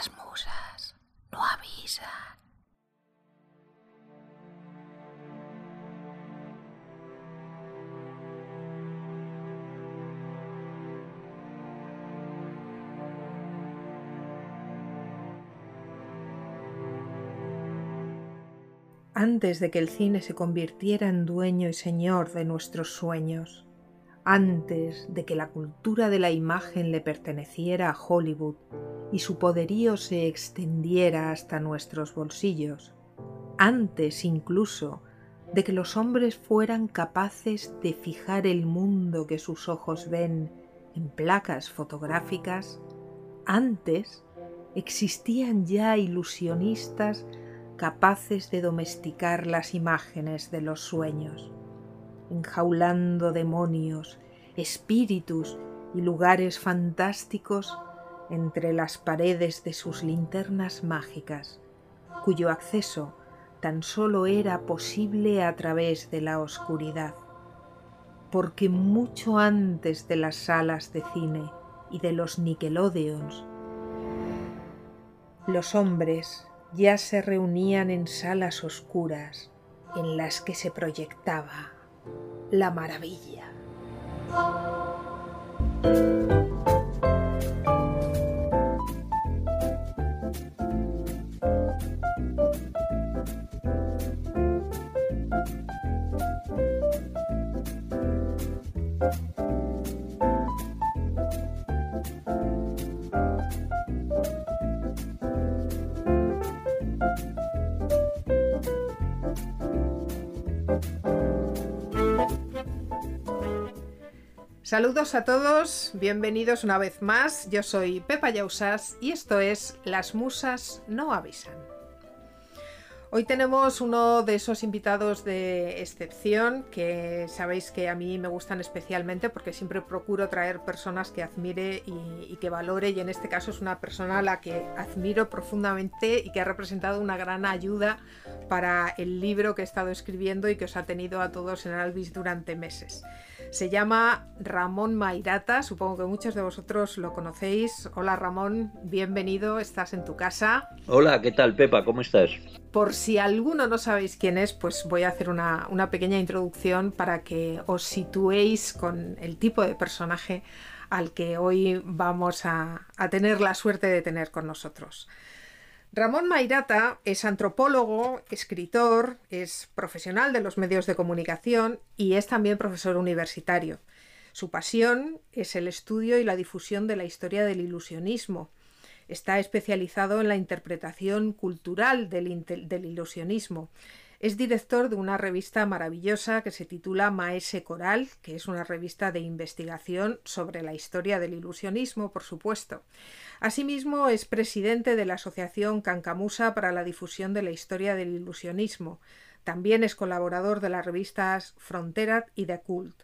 Las musas no avisan. Antes de que el cine se convirtiera en dueño y señor de nuestros sueños, antes de que la cultura de la imagen le perteneciera a Hollywood y su poderío se extendiera hasta nuestros bolsillos, antes incluso de que los hombres fueran capaces de fijar el mundo que sus ojos ven en placas fotográficas, antes existían ya ilusionistas capaces de domesticar las imágenes de los sueños enjaulando demonios, espíritus y lugares fantásticos entre las paredes de sus linternas mágicas, cuyo acceso tan solo era posible a través de la oscuridad, porque mucho antes de las salas de cine y de los Nickelodeons, los hombres ya se reunían en salas oscuras en las que se proyectaba la maravilla. Saludos a todos, bienvenidos una vez más. Yo soy Pepa Yausas y esto es Las Musas no avisan. Hoy tenemos uno de esos invitados de excepción que sabéis que a mí me gustan especialmente porque siempre procuro traer personas que admire y, que valore y en este caso es una persona a la que admiro profundamente y que ha representado una gran ayuda para el libro que he estado escribiendo y que os ha tenido a todos en Alvis durante meses. Se llama Ramón Mairata, supongo que muchos de vosotros lo conocéis. Hola Ramón, bienvenido, estás en tu casa. Hola, ¿qué tal Pepa? ¿Cómo estás? Por si alguno no sabéis quién es, pues voy a hacer una, pequeña introducción para que os situéis con el tipo de personaje al que hoy vamos a tener la suerte de tener con nosotros. Ramón Mairata es antropólogo, escritor, es profesional de los medios de comunicación y es también profesor universitario. Su pasión es el estudio y la difusión de la historia del ilusionismo. Está especializado en la interpretación cultural del, del ilusionismo es director de una revista maravillosa que se titula Maese Coral, que es una revista de investigación sobre la historia del ilusionismo, por supuesto. Asimismo, es presidente de la Asociación Cancamusa para la difusión de la historia del ilusionismo. También es colaborador de las revistas Frontera y The Cult.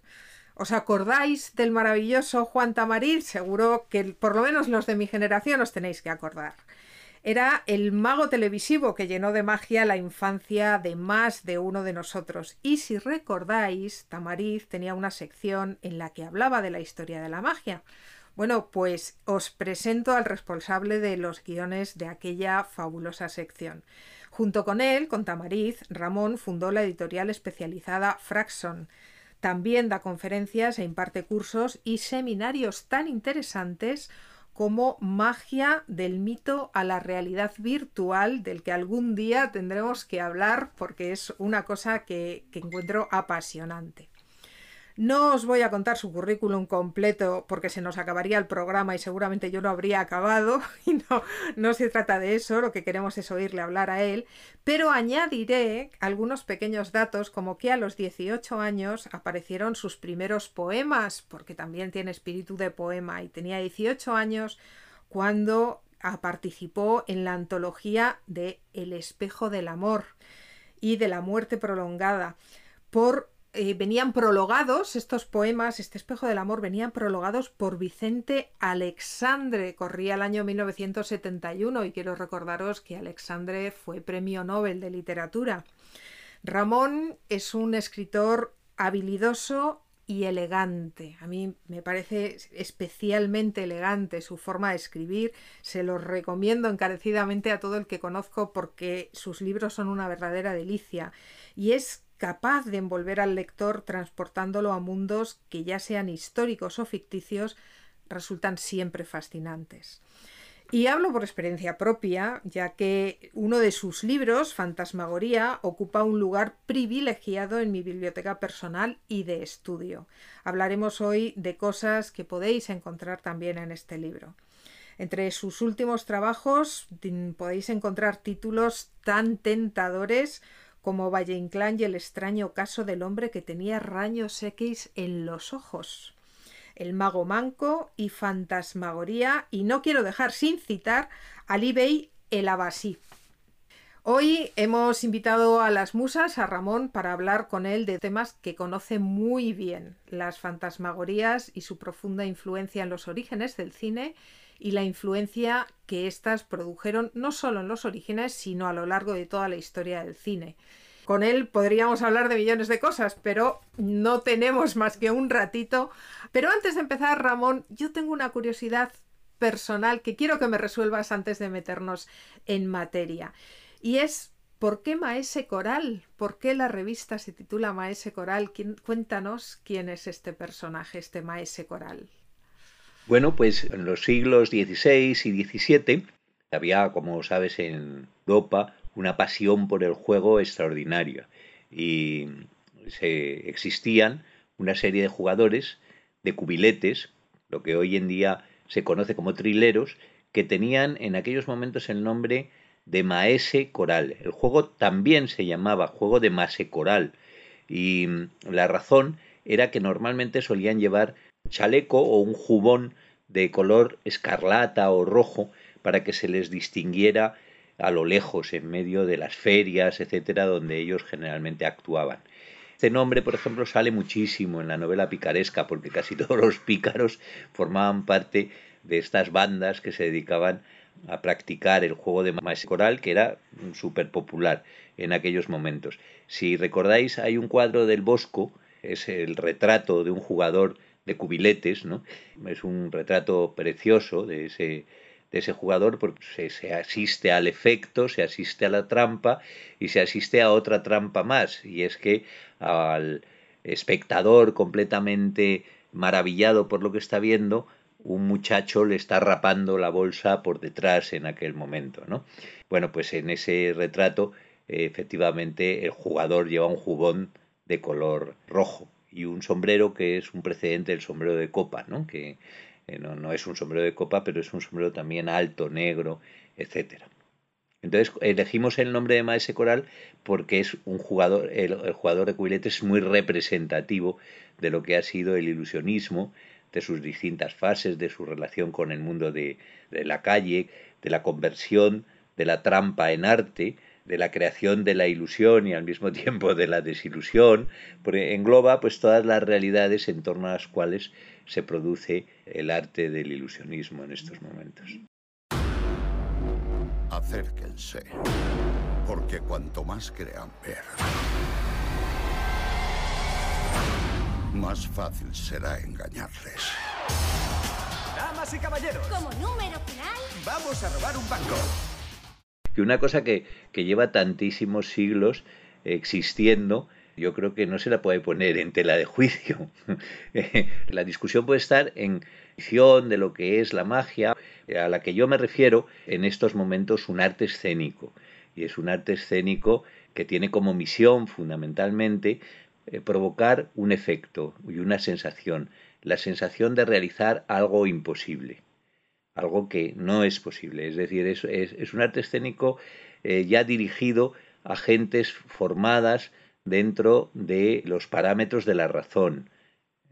¿Os acordáis del maravilloso Juan Tamarit? Seguro que por lo menos los de mi generación os tenéis que acordar. Era el mago televisivo que llenó de magia la infancia de más de uno de nosotros. Y si recordáis, Tamariz tenía una sección en la que hablaba de la historia de la magia. Bueno, pues os presento al responsable de los guiones de aquella fabulosa sección. Junto con él, con Tamariz, Ramón fundó la editorial especializada Fraxon. También da conferencias e imparte cursos y seminarios tan interesantes como magia del mito a la realidad virtual del que algún día tendremos que hablar porque es una cosa que, encuentro apasionante. No os voy a contar su currículum completo porque se nos acabaría el programa y seguramente yo no habría acabado y no, no se trata de eso, lo que queremos es oírle hablar a él, pero añadiré algunos pequeños datos como que a los 18 años aparecieron sus primeros poemas, porque también tiene espíritu de poema y tenía 18 años cuando participó en la antología de El espejo del amor y de la muerte prolongada por eh, venían prologados, estos poemas, este espejo del amor, venían prologados por Vicente Alexandre. Corría el año 1971 y quiero recordaros que Alexandre fue premio Nobel de literatura. Ramón es un escritor habilidoso, y elegante. A mí me parece especialmente elegante su forma de escribir. Se los recomiendo encarecidamente a todo el que conozco porque sus libros son una verdadera delicia. Y es capaz de envolver al lector transportándolo a mundos que ya sean históricos o ficticios, resultan siempre fascinantes. Y hablo por experiencia propia, ya que uno de sus libros, Fantasmagoría, ocupa un lugar privilegiado en mi biblioteca personal y de estudio. Hablaremos hoy de cosas que podéis encontrar también en este libro. Entre sus últimos trabajos podéis encontrar títulos tan tentadores como Valle Inclán y el extraño caso del hombre que tenía rayos X en los ojos el mago manco y fantasmagoría, y no quiero dejar sin citar al eBay el Abasí. Hoy hemos invitado a las musas, a Ramón, para hablar con él de temas que conoce muy bien, las fantasmagorías y su profunda influencia en los orígenes del cine y la influencia que éstas produjeron no solo en los orígenes, sino a lo largo de toda la historia del cine. Con él podríamos hablar de millones de cosas, pero no tenemos más que un ratito. Pero antes de empezar, Ramón, yo tengo una curiosidad personal que quiero que me resuelvas antes de meternos en materia. Y es, ¿por qué Maese Coral? ¿Por qué la revista se titula Maese Coral? Cuéntanos quién es este personaje, este Maese Coral. Bueno, pues en los siglos XVI y XVII había, como sabes, en Europa una pasión por el juego extraordinaria y se, existían una serie de jugadores de cubiletes, lo que hoy en día se conoce como trileros, que tenían en aquellos momentos el nombre de Maese Coral. El juego también se llamaba juego de Maese Coral y la razón era que normalmente solían llevar chaleco o un jubón de color escarlata o rojo para que se les distinguiera a lo lejos, en medio de las ferias, etcétera, donde ellos generalmente actuaban. Este nombre, por ejemplo, sale muchísimo en la novela picaresca, porque casi todos los pícaros formaban parte de estas bandas que se dedicaban a practicar el juego de coral, que era súper popular en aquellos momentos. Si recordáis, hay un cuadro del Bosco, es el retrato de un jugador de cubiletes, ¿no? Es un retrato precioso de ese de ese jugador porque se, asiste al efecto, se asiste a la trampa y se asiste a otra trampa más. Y es que al espectador completamente maravillado por lo que está viendo, un muchacho le está rapando la bolsa por detrás en aquel momento, ¿no? Bueno, pues en ese retrato, efectivamente, el jugador lleva un jubón de color rojo y un sombrero que es un precedente del sombrero de copa, ¿no? Que eh, no, es un sombrero de copa, pero es un sombrero también alto, negro, etc. Entonces elegimos el nombre de Maese Coral porque es un jugador, el, jugador de cubiletes es muy representativo de lo que ha sido el ilusionismo, de sus distintas fases, de su relación con el mundo de la calle, de la conversión, de la trampa en arte, de la creación de la ilusión y al mismo tiempo de la desilusión, porque engloba pues todas las realidades en torno a las cuales se produce el arte del ilusionismo en estos momentos. Acérquense, porque cuanto más crean ver, más fácil será engañarles. Damas y caballeros, como número final, vamos a robar un banco. Que una cosa que, que lleva tantísimos siglos existiendo yo creo que no se la puede poner en tela de juicio. la discusión puede estar en de lo que es la magia, a la que yo me refiero en estos momentos un arte escénico. Y es un arte escénico que tiene como misión fundamentalmente eh, provocar un efecto y una sensación, la sensación de realizar algo imposible, algo que no es posible. Es decir, es, es, un arte escénico eh, ya dirigido a gentes formadas, dentro de los parámetros de la razón.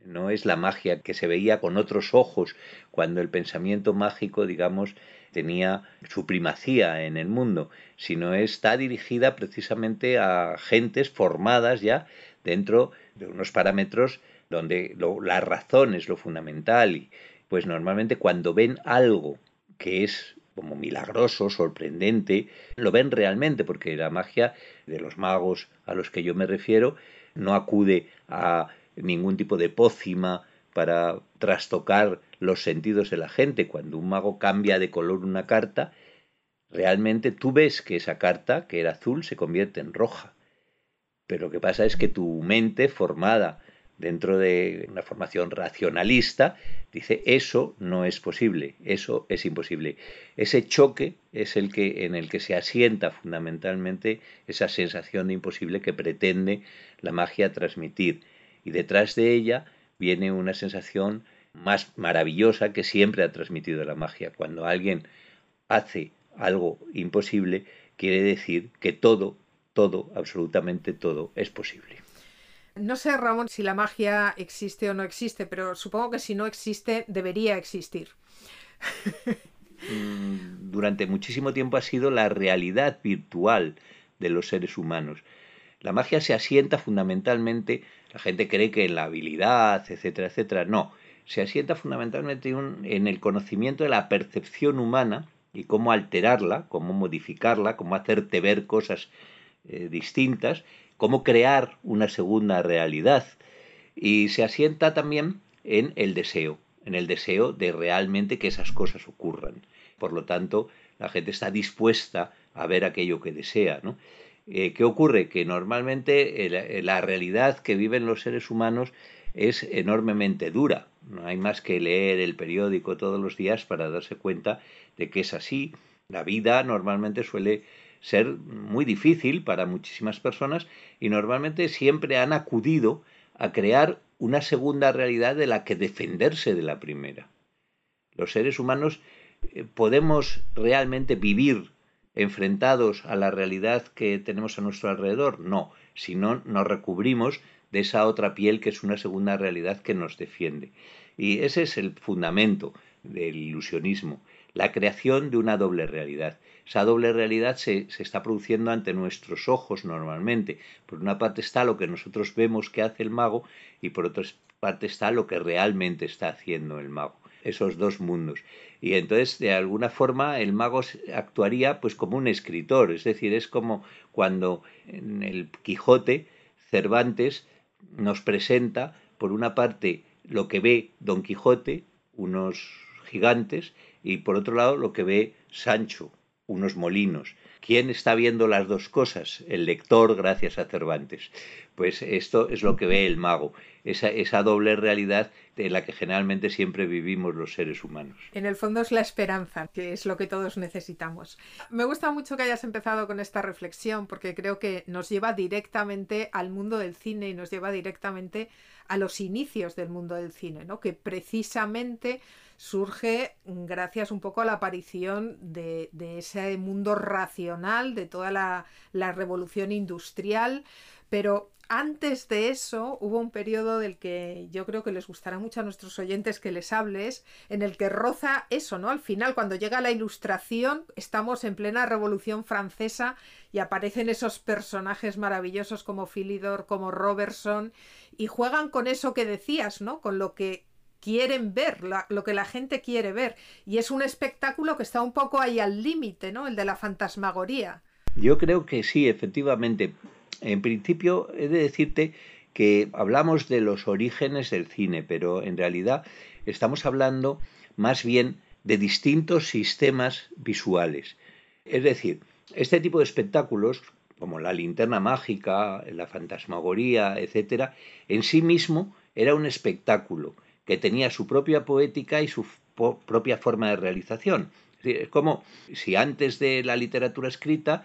No es la magia que se veía con otros ojos cuando el pensamiento mágico, digamos, tenía su primacía en el mundo, sino está dirigida precisamente a gentes formadas ya dentro de unos parámetros donde la razón es lo fundamental y pues normalmente cuando ven algo que es como milagroso, sorprendente, lo ven realmente, porque la magia de los magos a los que yo me refiero no acude a ningún tipo de pócima para trastocar los sentidos de la gente. Cuando un mago cambia de color una carta, realmente tú ves que esa carta, que era azul, se convierte en roja. Pero lo que pasa es que tu mente formada dentro de una formación racionalista, dice eso no es posible, eso es imposible. Ese choque es el que en el que se asienta fundamentalmente esa sensación de imposible que pretende la magia transmitir y detrás de ella viene una sensación más maravillosa que siempre ha transmitido la magia. Cuando alguien hace algo imposible, quiere decir que todo, todo, absolutamente todo es posible. No sé, Ramón, si la magia existe o no existe, pero supongo que si no existe, debería existir. Mm, durante muchísimo tiempo ha sido la realidad virtual de los seres humanos. La magia se asienta fundamentalmente, la gente cree que en la habilidad, etcétera, etcétera. No, se asienta fundamentalmente en el conocimiento de la percepción humana y cómo alterarla, cómo modificarla, cómo hacerte ver cosas eh, distintas cómo crear una segunda realidad. Y se asienta también en el deseo, en el deseo de realmente que esas cosas ocurran. Por lo tanto, la gente está dispuesta a ver aquello que desea. ¿no? Eh, ¿Qué ocurre? Que normalmente eh, la realidad que viven los seres humanos es enormemente dura. No hay más que leer el periódico todos los días para darse cuenta de que es así. La vida normalmente suele ser muy difícil para muchísimas personas y normalmente siempre han acudido a crear una segunda realidad de la que defenderse de la primera. Los seres humanos eh, podemos realmente vivir enfrentados a la realidad que tenemos a nuestro alrededor? No, si no nos recubrimos de esa otra piel que es una segunda realidad que nos defiende. Y ese es el fundamento del ilusionismo, la creación de una doble realidad. Esa doble realidad se, está produciendo ante nuestros ojos normalmente. Por una parte está lo que nosotros vemos que hace el mago y por otra parte está lo que realmente está haciendo el mago. Esos dos mundos. Y entonces, de alguna forma, el mago actuaría pues como un escritor. Es decir, es como cuando en el Quijote Cervantes nos presenta, por una parte, lo que ve Don Quijote, unos gigantes, y por otro lado, lo que ve Sancho, unos molinos. ¿Quién está viendo las dos cosas? El lector gracias a Cervantes. Pues esto es lo que ve el mago, esa, esa doble realidad en la que generalmente siempre vivimos los seres humanos. En el fondo es la esperanza, que es lo que todos necesitamos. Me gusta mucho que hayas empezado con esta reflexión porque creo que nos lleva directamente al mundo del cine y nos lleva directamente a los inicios del mundo del cine, ¿no? que precisamente surge gracias un poco a la aparición de, ese mundo racional, de toda la, la revolución industrial, pero antes de eso hubo un periodo del que yo creo que les gustará mucho a nuestros oyentes que les hables, en el que roza eso, ¿no? Al final, cuando llega la ilustración, estamos en plena revolución francesa y aparecen esos personajes maravillosos como Philidor, como Robertson, y juegan con eso que decías, ¿no? Con lo que quieren ver, lo que la gente quiere ver. Y es un espectáculo que está un poco ahí al límite, ¿no? El de la fantasmagoría. Yo creo que sí, efectivamente. En principio, he de decirte que hablamos de los orígenes del cine, pero en realidad estamos hablando más bien de distintos sistemas visuales. Es decir, este tipo de espectáculos, como la linterna mágica, la fantasmagoría, etcétera, en sí mismo era un espectáculo que tenía su propia poética y su propia forma de realización. Es como si antes de la literatura escrita,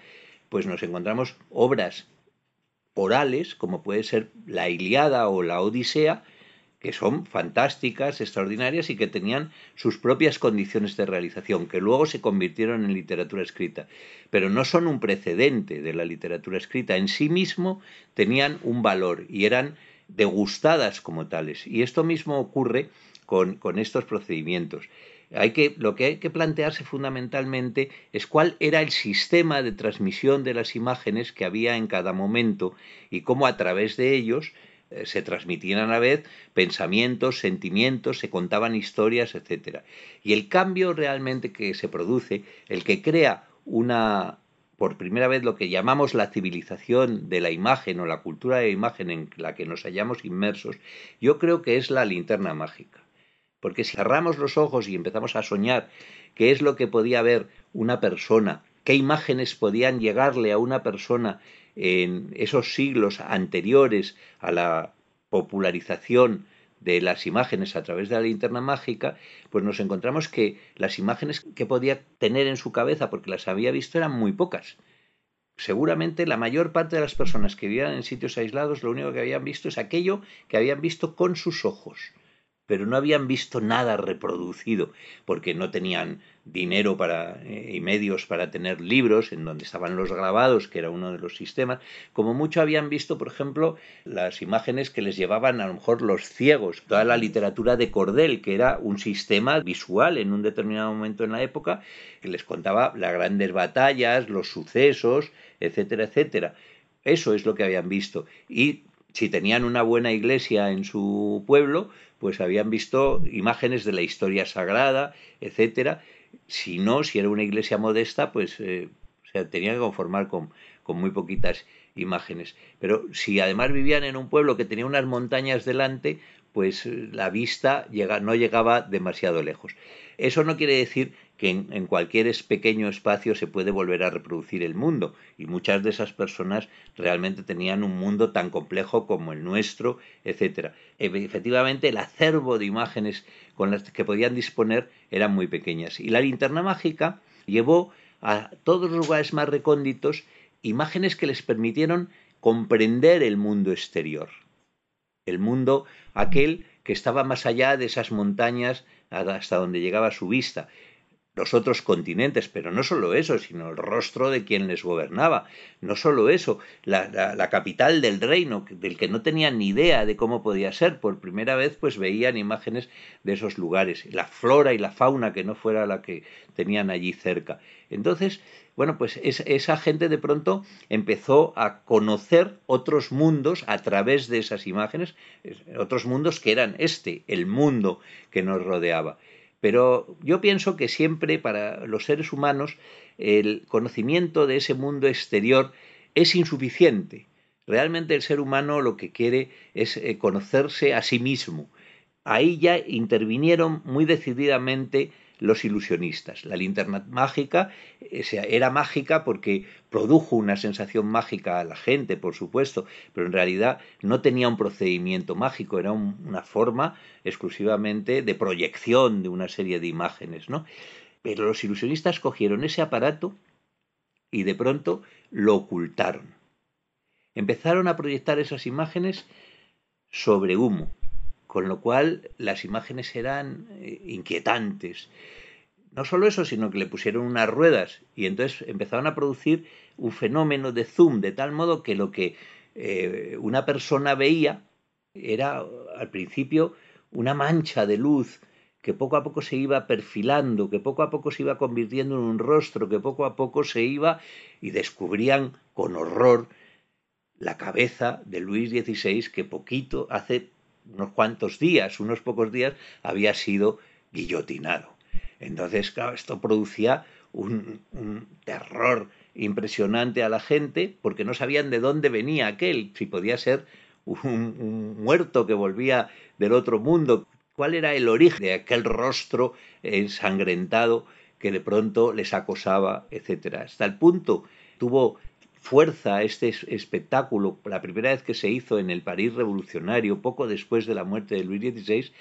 pues nos encontramos obras orales, como puede ser la Iliada o la Odisea, que son fantásticas, extraordinarias y que tenían sus propias condiciones de realización, que luego se convirtieron en literatura escrita. Pero no son un precedente de la literatura escrita. En sí mismo tenían un valor y eran degustadas como tales. Y esto mismo ocurre con, estos procedimientos. Hay que, lo que hay que plantearse fundamentalmente es cuál era el sistema de transmisión de las imágenes que había en cada momento y cómo a través de ellos eh, se transmitían a la vez pensamientos, sentimientos, se contaban historias, etc. Y el cambio realmente que se produce, el que crea una por primera vez lo que llamamos la civilización de la imagen o la cultura de la imagen en la que nos hallamos inmersos, yo creo que es la linterna mágica. Porque si cerramos los ojos y empezamos a soñar qué es lo que podía ver una persona, qué imágenes podían llegarle a una persona en esos siglos anteriores a la popularización de las imágenes a través de la linterna mágica, pues nos encontramos que las imágenes que podía tener en su cabeza, porque las había visto, eran muy pocas. Seguramente la mayor parte de las personas que vivían en sitios aislados lo único que habían visto es aquello que habían visto con sus ojos pero no habían visto nada reproducido, porque no tenían dinero para, eh, y medios para tener libros en donde estaban los grabados, que era uno de los sistemas. Como mucho habían visto, por ejemplo, las imágenes que les llevaban a lo mejor los ciegos, toda la literatura de Cordel, que era un sistema visual en un determinado momento en la época, que les contaba las grandes batallas, los sucesos, etcétera, etcétera. Eso es lo que habían visto. Y si tenían una buena iglesia en su pueblo, pues habían visto imágenes de la historia sagrada, etcétera. Si no, si era una iglesia modesta, pues eh, se tenía que conformar con, con muy poquitas imágenes. Pero si además vivían en un pueblo que tenía unas montañas delante, pues eh, la vista llega, no llegaba demasiado lejos. Eso no quiere decir que en, cualquier pequeño espacio se puede volver a reproducir el mundo, y muchas de esas personas realmente tenían un mundo tan complejo como el nuestro, etc. Efectivamente, el acervo de imágenes con las que podían disponer eran muy pequeñas. Y la linterna mágica llevó a todos los lugares más recónditos imágenes que les permitieron comprender el mundo exterior, el mundo aquel que estaba más allá de esas montañas hasta donde llegaba su vista, los otros continentes, pero no solo eso, sino el rostro de quien les gobernaba, no solo eso, la, capital del reino, del que no tenían ni idea de cómo podía ser, por primera vez pues veían imágenes de esos lugares, la flora y la fauna que no fuera la que tenían allí cerca. Entonces, bueno, pues esa gente de pronto empezó a conocer otros mundos a través de esas imágenes, otros mundos que eran este, el mundo que nos rodeaba. Pero yo pienso que siempre para los seres humanos el conocimiento de ese mundo exterior es insuficiente. Realmente el ser humano lo que quiere es eh, conocerse a sí mismo. Ahí ya intervinieron muy decididamente los ilusionistas. La linterna mágica eh, era mágica porque produjo una sensación mágica a la gente, por supuesto, pero en realidad no tenía un procedimiento mágico, era una forma exclusivamente de proyección de una serie de imágenes, ¿no? Pero los ilusionistas cogieron ese aparato y de pronto lo ocultaron. Empezaron a proyectar esas imágenes sobre humo, con lo cual las imágenes eran eh, inquietantes. No solo eso, sino que le pusieron unas ruedas y entonces empezaron a producir un fenómeno de zoom, de tal modo que lo que eh, una persona veía era al principio una mancha de luz que poco a poco se iba perfilando, que poco a poco se iba convirtiendo en un rostro, que poco a poco se iba y descubrían con horror la cabeza de Luis XVI que poquito hace unos cuantos días, unos pocos días, había sido guillotinado. Entonces, claro, esto producía un, terror impresionante a la gente porque no sabían de dónde venía aquel, si podía ser un, muerto que volvía del otro mundo, cuál era el origen de aquel rostro ensangrentado que de pronto les acosaba, etcétera. Hasta el punto tuvo fuerza este espectáculo, la primera vez que se hizo en el París revolucionario, poco después de la muerte de Luis XVI,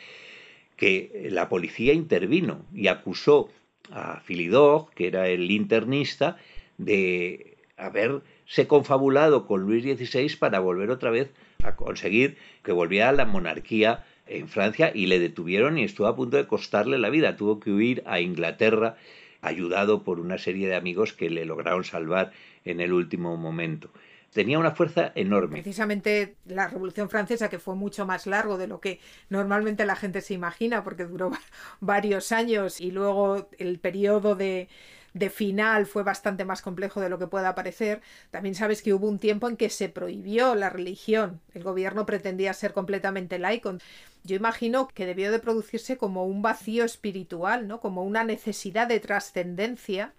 que la policía intervino y acusó a Philidor, que era el internista, de haberse confabulado con Luis XVI para volver otra vez a conseguir que volviera a la monarquía en Francia y le detuvieron y estuvo a punto de costarle la vida. Tuvo que huir a Inglaterra ayudado por una serie de amigos que le lograron salvar en el último momento. Tenía una fuerza enorme. Precisamente la Revolución Francesa, que fue mucho más largo de lo que normalmente la gente se imagina, porque duró varios años y luego el periodo de, de final fue bastante más complejo de lo que pueda parecer. También sabes que hubo un tiempo en que se prohibió la religión. El gobierno pretendía ser completamente laico. Yo imagino que debió de producirse como un vacío espiritual, ¿no? Como una necesidad de trascendencia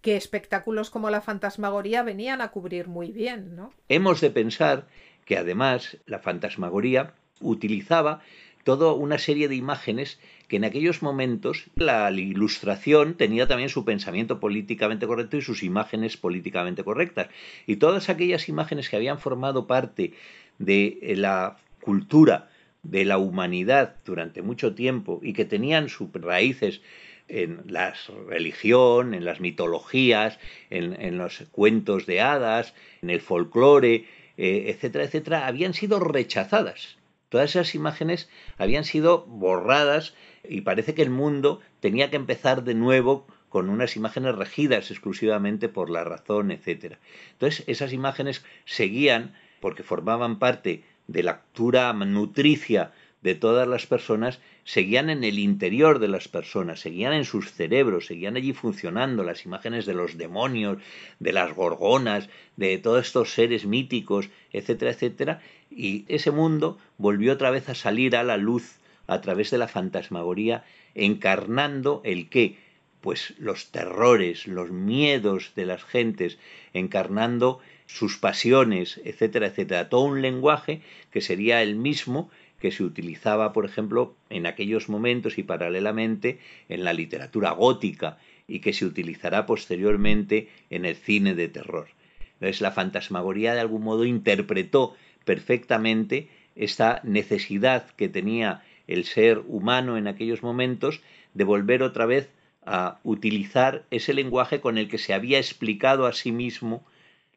que espectáculos como la fantasmagoría venían a cubrir muy bien, ¿no? Hemos de pensar que además la fantasmagoría utilizaba toda una serie de imágenes que en aquellos momentos la ilustración tenía también su pensamiento políticamente correcto y sus imágenes políticamente correctas. Y todas aquellas imágenes que habían formado parte de la cultura de la humanidad durante mucho tiempo y que tenían sus raíces en la religión, en las mitologías, en, los cuentos de hadas, en el folclore, eh, etcétera, etcétera, habían sido rechazadas. Todas esas imágenes habían sido borradas y parece que el mundo tenía que empezar de nuevo con unas imágenes regidas exclusivamente por la razón, etcétera. Entonces, esas imágenes seguían porque formaban parte de la cultura nutricia de todas las personas seguían en el interior de las personas, seguían en sus cerebros, seguían allí funcionando las imágenes de los demonios, de las gorgonas, de todos estos seres míticos, etcétera, etcétera, y ese mundo volvió otra vez a salir a la luz a través de la fantasmagoría, encarnando el qué, pues los terrores, los miedos de las gentes, encarnando sus pasiones, etcétera, etcétera, todo un lenguaje que sería el mismo que se utilizaba, por ejemplo, en aquellos momentos y paralelamente en la literatura gótica y que se utilizará posteriormente en el cine de terror. Entonces la fantasmagoría de algún modo interpretó perfectamente esta necesidad que tenía el ser humano en aquellos momentos de volver otra vez a utilizar ese lenguaje con el que se había explicado a sí mismo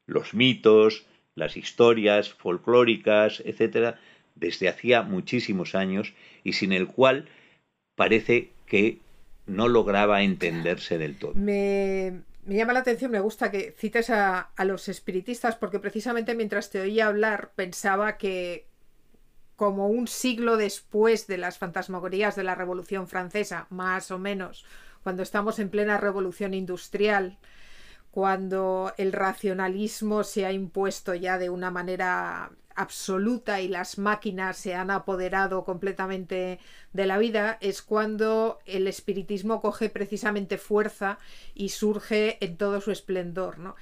los mitos, las historias folclóricas, etcétera, desde hacía muchísimos años y sin el cual parece que no lograba entenderse del todo. Me, llama la atención, me gusta que cites a, a, los espiritistas porque precisamente mientras te oía hablar pensaba que como un siglo después de las fantasmagorías de la Revolución Francesa, más o menos, cuando estamos en plena revolución industrial, cuando el racionalismo se ha impuesto ya de una manera absoluta y las máquinas se han apoderado completamente de la vida, es cuando el espiritismo coge precisamente fuerza y surge en todo su esplendor. ¿no?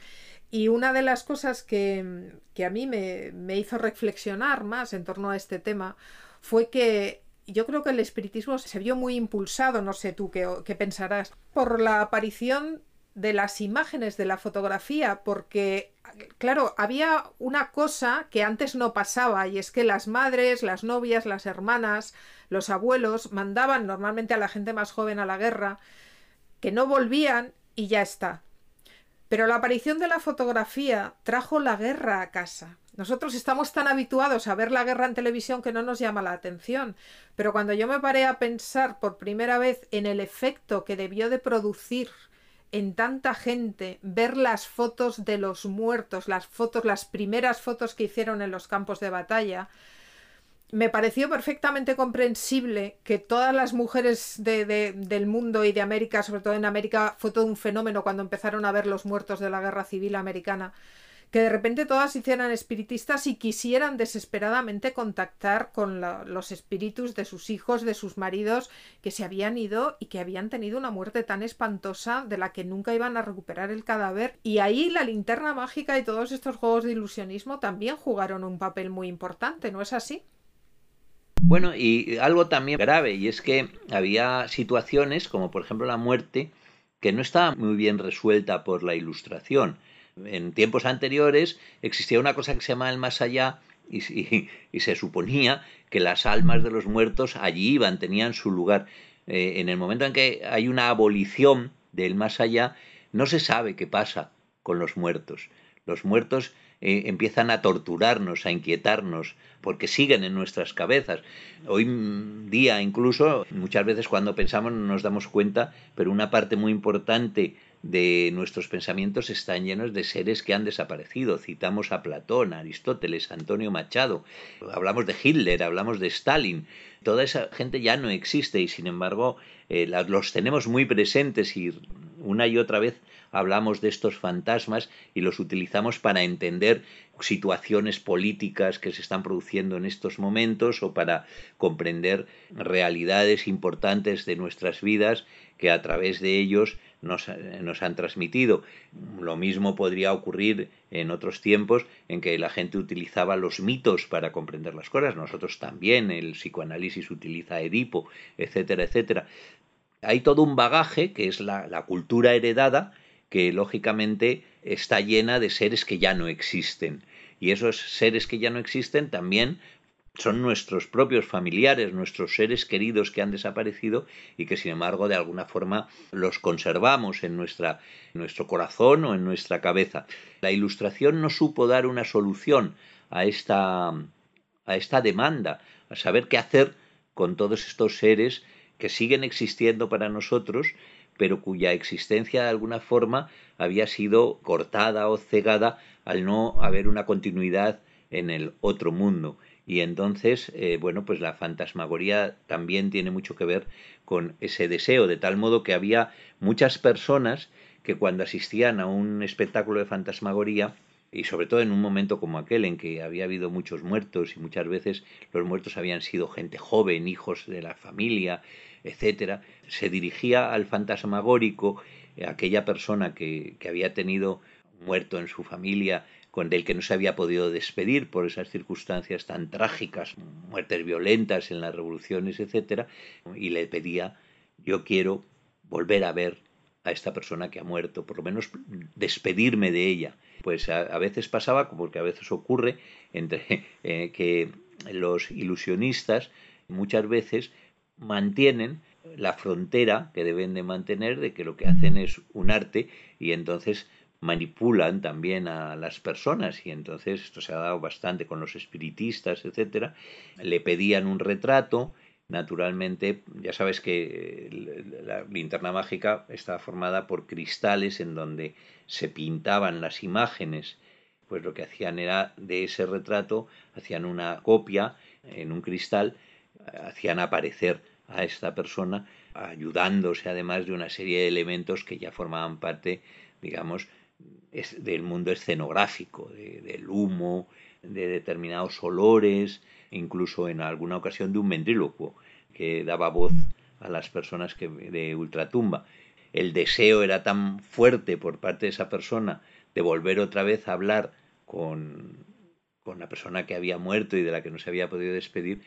Y una de las cosas que, que a mí me, me, hizo reflexionar más en torno a este tema fue que yo creo que el espiritismo se vio muy impulsado, no sé tú qué, qué pensarás, por la aparición de las imágenes de la fotografía, porque, claro, había una cosa que antes no pasaba, y es que las madres, las novias, las hermanas, los abuelos mandaban normalmente a la gente más joven a la guerra, que no volvían y ya está. Pero la aparición de la fotografía trajo la guerra a casa. Nosotros estamos tan habituados a ver la guerra en televisión que no nos llama la atención. Pero cuando yo me paré a pensar por primera vez en el efecto que debió de producir en tanta gente ver las fotos de los muertos, las fotos, las primeras fotos que hicieron en los campos de batalla, me pareció perfectamente comprensible que todas las mujeres del mundo y de América, sobre todo en América, fue todo un fenómeno cuando empezaron a ver los muertos de la guerra civil americana que de repente todas se hicieran espiritistas y quisieran desesperadamente contactar con los espíritus de sus hijos, de sus maridos, que se habían ido y que habían tenido una muerte tan espantosa de la que nunca iban a recuperar el cadáver. Y ahí la linterna mágica y todos estos juegos de ilusionismo también jugaron un papel muy importante, ¿no es así? Bueno, y algo también grave, y es que había situaciones, como por ejemplo la muerte, que no estaba muy bien resuelta por la ilustración en tiempos anteriores existía una cosa que se llama el más allá y, se suponía que las almas de los muertos allí iban, tenían su lugar. Eh, en el momento en que hay una abolición del más allá, no se sabe qué pasa con los muertos. Los muertos eh, empiezan a torturarnos, a inquietarnos, porque siguen en nuestras cabezas. Hoy día incluso, muchas veces cuando pensamos no nos damos cuenta, pero una parte muy importante de nuestros pensamientos están llenos de seres que han desaparecido. Citamos a Platón, a Aristóteles, a Antonio Machado, hablamos de Hitler, hablamos de Stalin. Toda esa gente ya no existe y sin embargo eh, los tenemos muy presentes y una y otra vez hablamos de estos fantasmas y los utilizamos para entender situaciones políticas que se están produciendo en estos momentos o para comprender realidades importantes de nuestras vidas que a través de ellos nos, nos, han transmitido. Lo mismo podría ocurrir en otros tiempos en que la gente utilizaba los mitos para comprender las cosas. Nosotros también, el psicoanálisis utiliza Edipo, etcétera, etcétera. Hay todo un bagaje que es la cultura heredada que lógicamente está llena de seres que ya no existen. Y esos seres que ya no existen también son nuestros propios familiares, nuestros seres queridos que han desaparecido y que sin embargo de alguna forma los conservamos en, nuestra, nuestro corazón o en nuestra cabeza. La ilustración no supo dar una solución a esta, a esta demanda, a saber qué hacer con todos estos seres que siguen existiendo para nosotros, pero cuya existencia de alguna forma había sido cortada o cegada al no haber una continuidad en el otro mundo. Y entonces, eh, bueno, pues la fantasmagoría también tiene mucho que ver con ese deseo, de tal modo que había muchas personas que cuando asistían a un espectáculo de fantasmagoría, y sobre todo en un momento como aquel en que había habido muchos muertos y muchas veces los muertos habían sido gente joven, hijos de la familia, etcétera, se dirigía al fantasmagórico aquella persona que había tenido muerto en su familia con del que no se había podido despedir por esas circunstancias tan trágicas, muertes violentas en las revoluciones, etcétera, y le pedía yo quiero volver a ver a esta persona que ha muerto, por lo menos despedirme de ella. Pues a, veces pasaba, como que a veces ocurre, entre eh, que los ilusionistas muchas veces mantienen la frontera que deben de mantener de que lo que hacen es un arte y entonces manipulan también a las personas y entonces esto se ha dado bastante con los espiritistas, etcétera. Le pedían un retrato, naturalmente, ya sabes que la linterna mágica está formada por cristales en donde se pintaban las imágenes. Pues lo que hacían era de ese retrato, hacían una copia en un cristal, hacían aparecer a esta persona, ayudándose además de una serie de elementos que ya formaban parte, digamos, del mundo escenográfico, del humo, de determinados olores, incluso en alguna ocasión de un ventrílocuo que daba voz a las personas que, de ultratumba. El deseo era tan fuerte por parte de esa persona de volver otra vez a hablar con, con la persona que había muerto y de la que no se había podido despedir,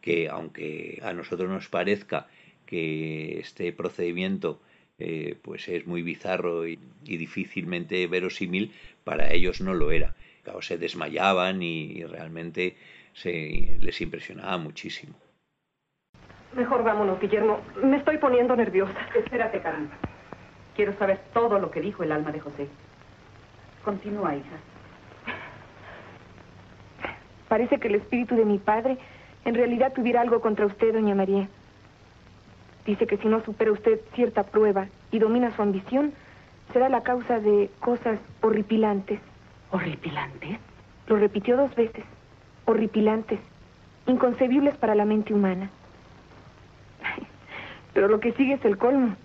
que aunque a nosotros nos parezca que este procedimiento eh, pues es muy bizarro y, difícilmente verosímil, para ellos no lo era. Claro, se desmayaban y, realmente se, les impresionaba muchísimo. Mejor vámonos, Guillermo. Me estoy poniendo nerviosa. Espérate, caramba. Quiero saber todo lo que dijo el alma de José. Continúa, hija. Parece que el espíritu de mi padre en realidad tuviera algo contra usted, doña María. Dice que si no supera usted cierta prueba y domina su ambición, será la causa de cosas horripilantes. ¿Horripilantes? Lo repitió dos veces. Horripilantes. Inconcebibles para la mente humana. Pero lo que sigue es el colmo.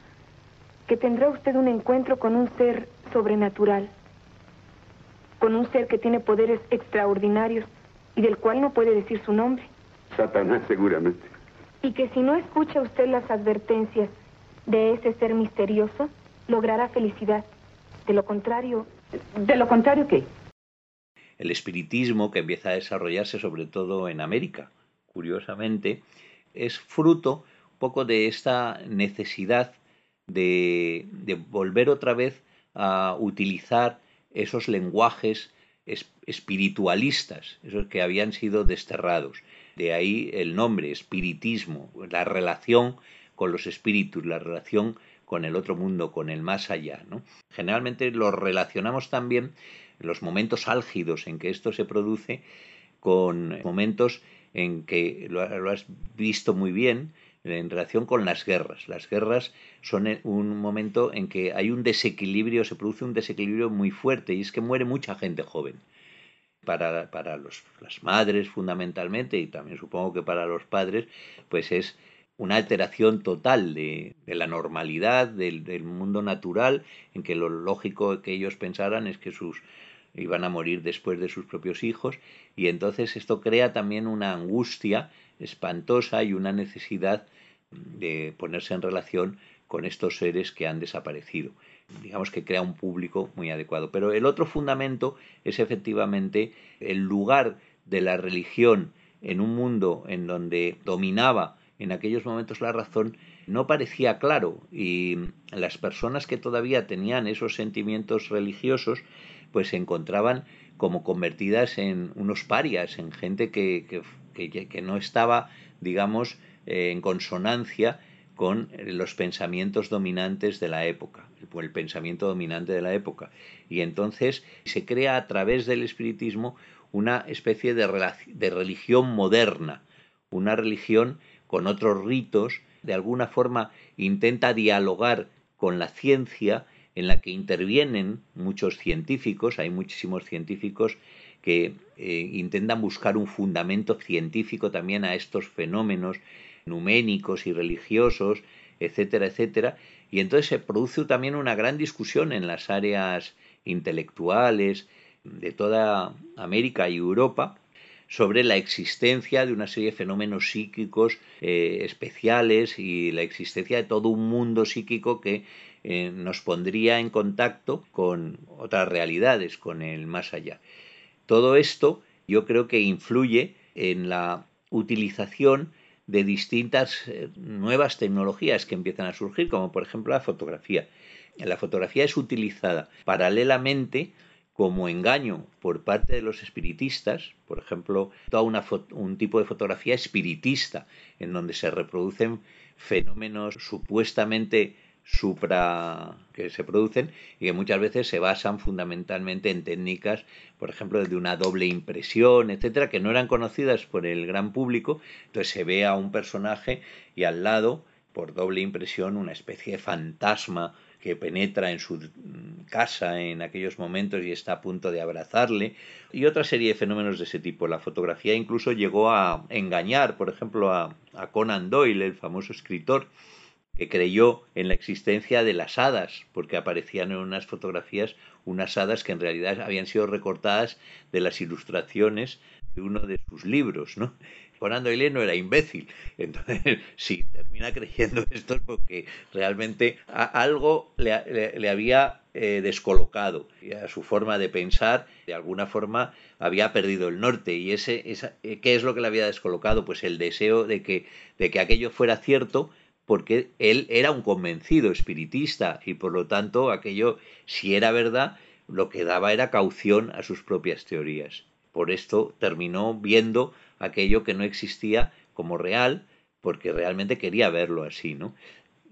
Que tendrá usted un encuentro con un ser sobrenatural. Con un ser que tiene poderes extraordinarios y del cual no puede decir su nombre. Satanás, seguramente y que si no escucha usted las advertencias de ese ser misterioso, logrará felicidad. De lo contrario... ¿De lo contrario qué? El espiritismo que empieza a desarrollarse sobre todo en América, curiosamente, es fruto un poco de esta necesidad de, de volver otra vez a utilizar esos lenguajes espiritualistas, esos que habían sido desterrados. De ahí el nombre, espiritismo, la relación con los espíritus, la relación con el otro mundo, con el más allá. ¿no? Generalmente lo relacionamos también, los momentos álgidos en que esto se produce, con momentos en que lo, has visto muy bien en relación con las guerras. Las guerras son un momento en que hay un desequilibrio, se produce un desequilibrio muy fuerte y es que muere mucha gente joven para, para los, las madres fundamentalmente y también supongo que para los padres, pues es una alteración total de, de la normalidad del, del, mundo natural, en que lo lógico que ellos pensaran es que sus iban a morir después de sus propios hijos, y entonces esto crea también una angustia espantosa y una necesidad de ponerse en relación con estos seres que han desaparecido. Digamos que crea un público muy adecuado. Pero el otro fundamento es efectivamente el lugar de la religión en un mundo en donde dominaba en aquellos momentos la razón no parecía claro y las personas que todavía tenían esos sentimientos religiosos pues se encontraban como convertidas en unos parias, en gente que, que, no estaba, digamos, eh, en consonancia con los pensamientos dominantes de la época, el pensamiento dominante de la época. Y entonces se crea a través del espiritismo una especie de, religión moderna, una religión con otros ritos, de alguna forma intenta dialogar con la ciencia en la que intervienen muchos científicos, hay muchísimos científicos que eh, intentan buscar un fundamento científico también a estos fenómenos numénicos y religiosos, etcétera, etcétera. Y entonces se produce también una gran discusión en las áreas intelectuales de toda América y Europa sobre la existencia de una serie de fenómenos psíquicos eh, especiales y la existencia de todo un mundo psíquico que eh, nos pondría en contacto con otras realidades, con el más allá. Todo esto yo creo que influye en la utilización de distintas eh, nuevas tecnologías que empiezan a surgir, como por ejemplo la fotografía. La fotografía es utilizada paralelamente como engaño por parte de los espiritistas, por ejemplo, todo un tipo de fotografía espiritista, en donde se reproducen fenómenos supuestamente supra que se producen y que muchas veces se basan fundamentalmente en técnicas, por ejemplo, de una doble impresión, etcétera, que no eran conocidas por el gran público. Entonces se ve a un personaje y al lado, por doble impresión, una especie de fantasma que penetra en su casa en aquellos momentos y está a punto de abrazarle, y otra serie de fenómenos de ese tipo. La fotografía incluso llegó a engañar, por ejemplo, a, a Conan Doyle, el famoso escritor, que creyó en la existencia de las hadas, porque aparecían en unas fotografías unas hadas que en realidad habían sido recortadas de las ilustraciones de uno de sus libros, ¿no? Conan Doyle no era imbécil, entonces si termina creyendo esto es porque realmente algo le, había eh, descolocado y a su forma de pensar, de alguna forma había perdido el norte y ese, eh, ¿qué es lo que le había descolocado? Pues el deseo de que, de que aquello fuera cierto porque él era un convencido espiritista y por lo tanto aquello, si era verdad, lo que daba era caución a sus propias teorías. Por esto terminó viendo aquello que no existía como real, porque realmente quería verlo así, ¿no?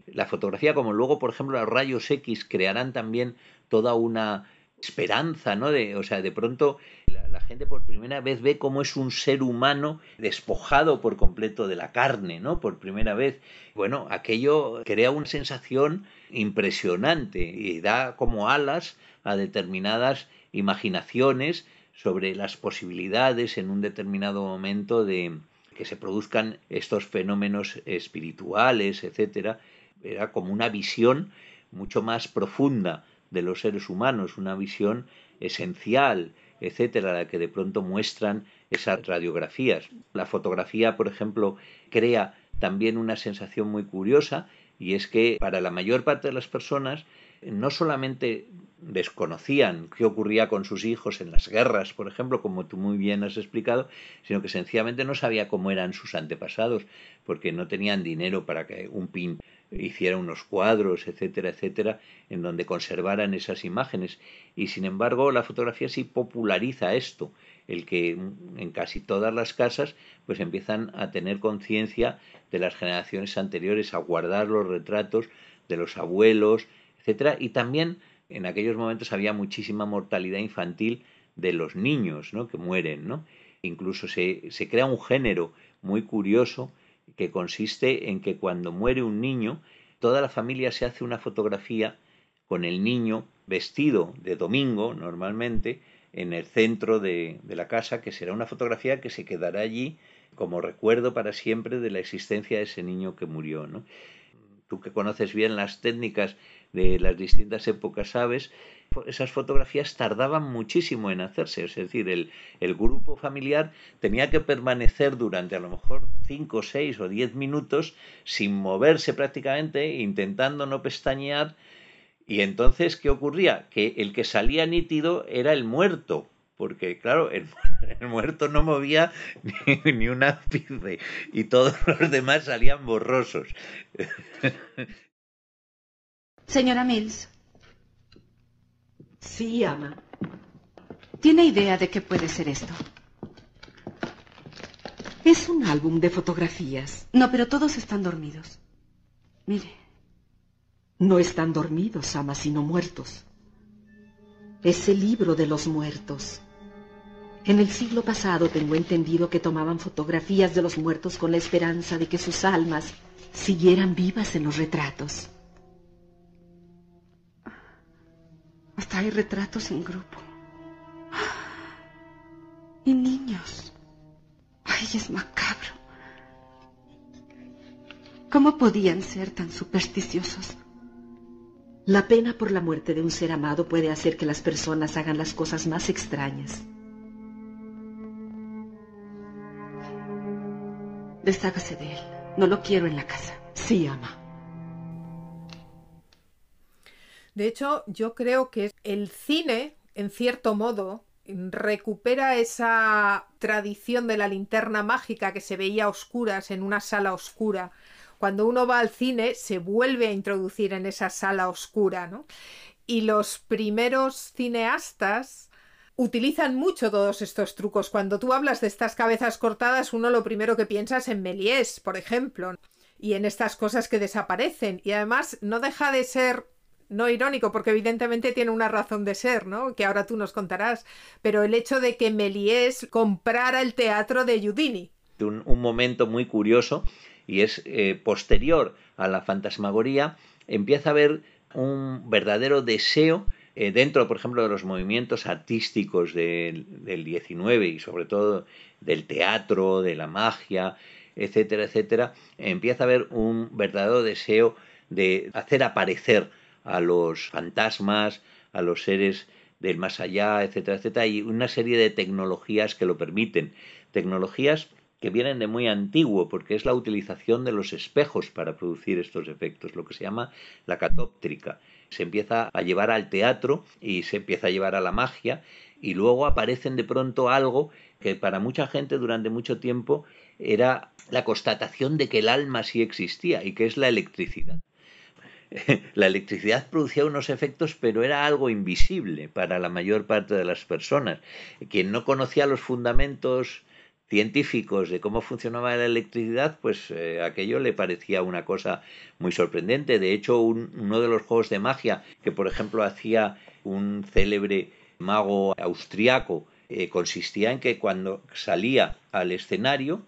La fotografía, como luego, por ejemplo, los rayos X crearán también toda una esperanza, ¿no? O sea, de pronto la, gente por primera vez ve cómo es un ser humano despojado por completo de la carne, ¿no? Por primera vez. Bueno, aquello crea una sensación impresionante y da como alas a determinadas imaginaciones sobre las posibilidades en un determinado momento de que se produzcan estos fenómenos espirituales, etcétera. Era como una visión mucho más profunda de los seres humanos, una visión esencial, etcétera, la que de pronto muestran esas radiografías. La fotografía, por ejemplo, crea también una sensación muy curiosa y es que para la mayor parte de las personas no solamente desconocían qué ocurría con sus hijos en las guerras, por ejemplo, como tú muy bien has explicado, sino que sencillamente no sabía cómo eran sus antepasados, porque no tenían dinero para que un pin hiciera unos cuadros, etcétera, etcétera, en donde conservaran esas imágenes. Y sin embargo, la fotografía sí populariza esto, el que en casi todas las casas pues empiezan a tener conciencia de las generaciones anteriores, a guardar los retratos de los abuelos, etcétera, y también en aquellos momentos había muchísima mortalidad infantil de los niños, ¿no? que mueren, ¿no? Incluso se, se crea un género muy curioso que consiste en que cuando muere un niño, toda la familia se hace una fotografía con el niño vestido de domingo, normalmente, en el centro de, de, la casa, que será una fotografía que se quedará allí como recuerdo para siempre de la existencia de ese niño que murió. ¿no? Tú que conoces bien las técnicas de las distintas épocas sabes esas fotografías tardaban muchísimo en hacerse, es decir, el, el grupo familiar tenía que permanecer durante a lo mejor 5, 6 o 10 minutos sin moverse prácticamente, intentando no pestañear, y entonces, ¿qué ocurría? Que el que salía nítido era el muerto, porque claro, el, muerto no movía ni, ni un ápice y todos los demás salían borrosos. Señora Mills. Sí, ama. ¿Tiene idea de qué puede ser esto? Es un álbum de fotografías. No, pero todos están dormidos. Mire. No están dormidos, ama, sino muertos. Es el libro de los muertos. En el siglo pasado tengo entendido que tomaban fotografías de los muertos con la esperanza de que sus almas siguieran vivas en los retratos. Hasta hay retratos en grupo. Y niños. Ay, es macabro. ¿Cómo podían ser tan supersticiosos? La pena por la muerte de un ser amado puede hacer que las personas hagan las cosas más extrañas. Deshágase de él. No lo quiero en la casa. Sí, ama. De hecho, yo creo que el cine, en cierto modo, recupera esa tradición de la linterna mágica que se veía a oscuras en una sala oscura. Cuando uno va al cine, se vuelve a introducir en esa sala oscura, ¿no? Y los primeros cineastas utilizan mucho todos estos trucos. Cuando tú hablas de estas cabezas cortadas, uno lo primero que piensa es en Méliès, por ejemplo, y en estas cosas que desaparecen. Y además no deja de ser no irónico, porque evidentemente tiene una razón de ser, ¿no? Que ahora tú nos contarás. Pero el hecho de que Méliès comprara el teatro de Houdini. Un, un momento muy curioso, y es eh, posterior a la fantasmagoría, empieza a haber un verdadero deseo eh, dentro, por ejemplo, de los movimientos artísticos del, del 19 y sobre todo del teatro, de la magia, etcétera, etcétera, empieza a haber un verdadero deseo de hacer aparecer a los fantasmas, a los seres del más allá, etcétera, etcétera, y una serie de tecnologías que lo permiten. Tecnologías que vienen de muy antiguo, porque es la utilización de los espejos para producir estos efectos, lo que se llama la catóptrica. Se empieza a llevar al teatro y se empieza a llevar a la magia, y luego aparecen de pronto algo que para mucha gente durante mucho tiempo era la constatación de que el alma sí existía y que es la electricidad. la electricidad producía unos efectos, pero era algo invisible para la mayor parte de las personas. Quien no conocía los fundamentos científicos de cómo funcionaba la electricidad, pues eh, aquello le parecía una cosa muy sorprendente. De hecho, uno de los juegos de magia que, por ejemplo, hacía un célebre mago austriaco eh, consistía en que cuando salía al escenario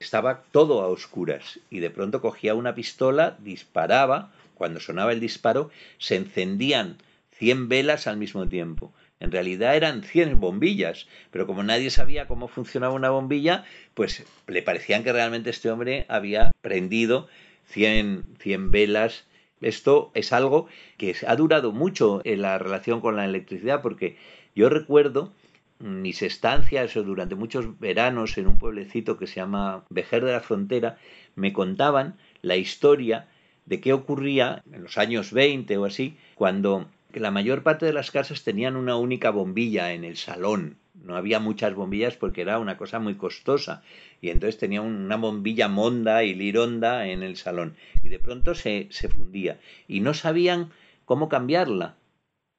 estaba todo a oscuras y de pronto cogía una pistola, disparaba cuando sonaba el disparo, se encendían 100 velas al mismo tiempo. En realidad eran 100 bombillas, pero como nadie sabía cómo funcionaba una bombilla, pues le parecían que realmente este hombre había prendido 100, 100 velas. Esto es algo que ha durado mucho en la relación con la electricidad, porque yo recuerdo mis estancias durante muchos veranos en un pueblecito que se llama Vejer de la Frontera, me contaban la historia de qué ocurría en los años 20 o así, cuando la mayor parte de las casas tenían una única bombilla en el salón. No había muchas bombillas porque era una cosa muy costosa. Y entonces tenía una bombilla monda y lironda en el salón. Y de pronto se, se fundía. Y no sabían cómo cambiarla.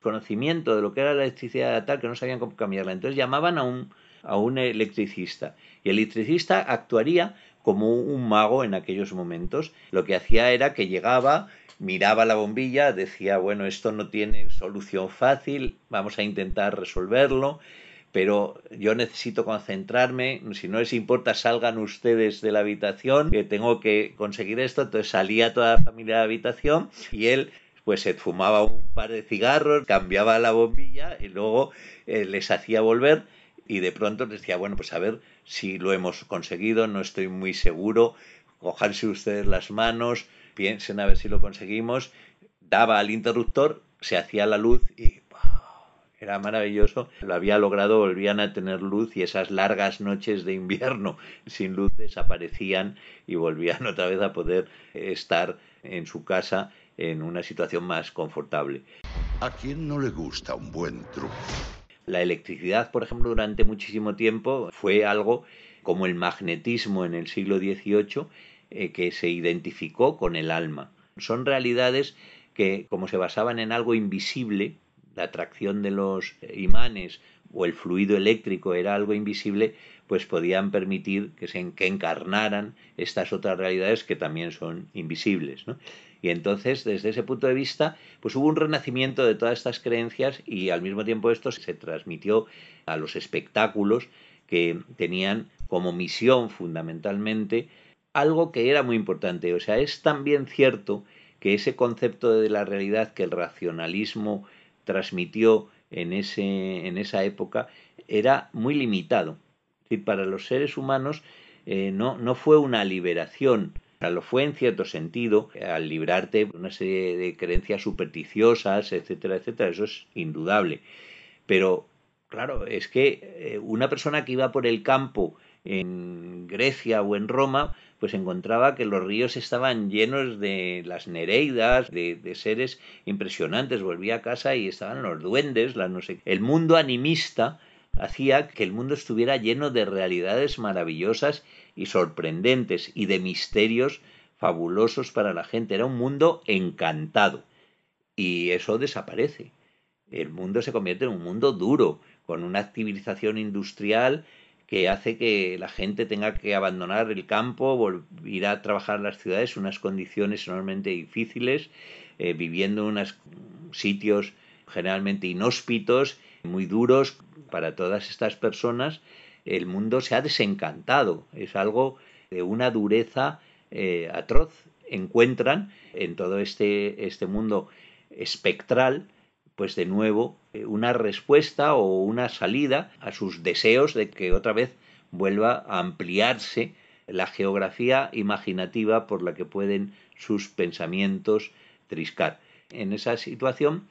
Conocimiento de lo que era la electricidad tal que no sabían cómo cambiarla. Entonces llamaban a un, a un electricista. Y el electricista actuaría como un mago en aquellos momentos. Lo que hacía era que llegaba, miraba la bombilla, decía, bueno, esto no tiene solución fácil, vamos a intentar resolverlo, pero yo necesito concentrarme, si no les importa salgan ustedes de la habitación, que tengo que conseguir esto, entonces salía toda la familia de la habitación y él pues se fumaba un par de cigarros, cambiaba la bombilla y luego eh, les hacía volver y de pronto les decía, bueno, pues a ver si lo hemos conseguido, no estoy muy seguro, cojanse ustedes las manos, piensen a ver si lo conseguimos, daba al interruptor, se hacía la luz y era maravilloso, lo había logrado, volvían a tener luz y esas largas noches de invierno sin luz desaparecían y volvían otra vez a poder estar en su casa en una situación más confortable. ¿A quién no le gusta un buen truco? La electricidad, por ejemplo, durante muchísimo tiempo fue algo como el magnetismo en el siglo XVIII eh, que se identificó con el alma. Son realidades que, como se basaban en algo invisible, la atracción de los imanes o el fluido eléctrico era algo invisible, pues podían permitir que se que encarnaran estas otras realidades que también son invisibles. Y entonces, desde ese punto de vista, pues hubo un renacimiento de todas estas creencias y al mismo tiempo esto se transmitió a los espectáculos que tenían como misión fundamentalmente algo que era muy importante. O sea, es también cierto que ese concepto de la realidad que el racionalismo transmitió en, ese, en esa época era muy limitado. para los seres humanos eh, no, no fue una liberación, lo fue en cierto sentido al librarte de una serie de creencias supersticiosas, etcétera, etcétera, eso es indudable. Pero claro, es que eh, una persona que iba por el campo en Grecia o en Roma, pues encontraba que los ríos estaban llenos de las nereidas, de, seres impresionantes. Volvía a casa y estaban los duendes. El mundo animista hacía que el mundo estuviera lleno de realidades maravillosas y sorprendentes y de misterios fabulosos para la gente. Era un mundo encantado. Y eso desaparece. El mundo se convierte en un mundo duro, con una civilización industrial que hace que la gente tenga que abandonar el campo, ir a trabajar en las ciudades, unas condiciones enormemente difíciles, eh, viviendo en unos sitios generalmente inhóspitos, muy duros para todas estas personas. El mundo se ha desencantado, es algo de una dureza eh, atroz. Encuentran en todo este, este mundo espectral pues de nuevo eh, una respuesta o una salida a sus deseos de que otra vez vuelva a ampliarse la geografía imaginativa por la que pueden sus pensamientos triscar. En esa situación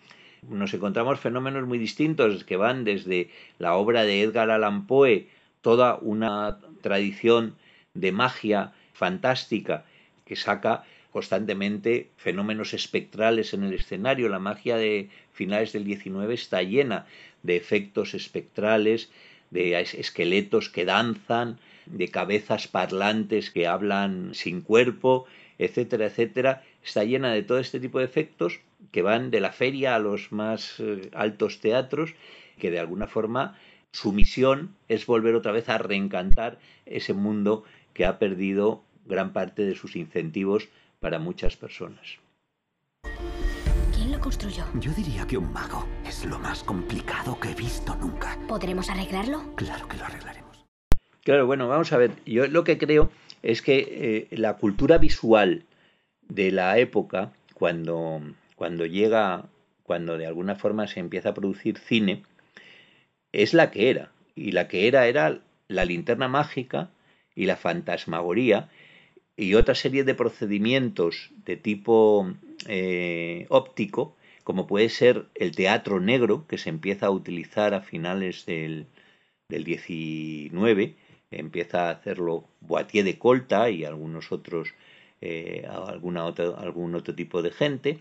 nos encontramos fenómenos muy distintos que van desde la obra de Edgar Allan Poe, toda una tradición de magia fantástica que saca constantemente fenómenos espectrales en el escenario. La magia de finales del 19 está llena de efectos espectrales, de esqueletos que danzan, de cabezas parlantes que hablan sin cuerpo, etcétera, etcétera. Está llena de todo este tipo de efectos que van de la feria a los más eh, altos teatros, que de alguna forma su misión es volver otra vez a reencantar ese mundo que ha perdido gran parte de sus incentivos para muchas personas. ¿Quién lo construyó? Yo diría que un mago. Es lo más complicado que he visto nunca. ¿Podremos arreglarlo? Claro que lo arreglaremos. Claro, bueno, vamos a ver. Yo lo que creo es que eh, la cultura visual de la época, cuando, cuando llega, cuando de alguna forma se empieza a producir cine, es la que era. Y la que era era la linterna mágica y la fantasmagoría y otra serie de procedimientos de tipo eh, óptico, como puede ser el teatro negro, que se empieza a utilizar a finales del, del 19, empieza a hacerlo Boitier de Colta y algunos otros, eh, alguna algún otro tipo de gente,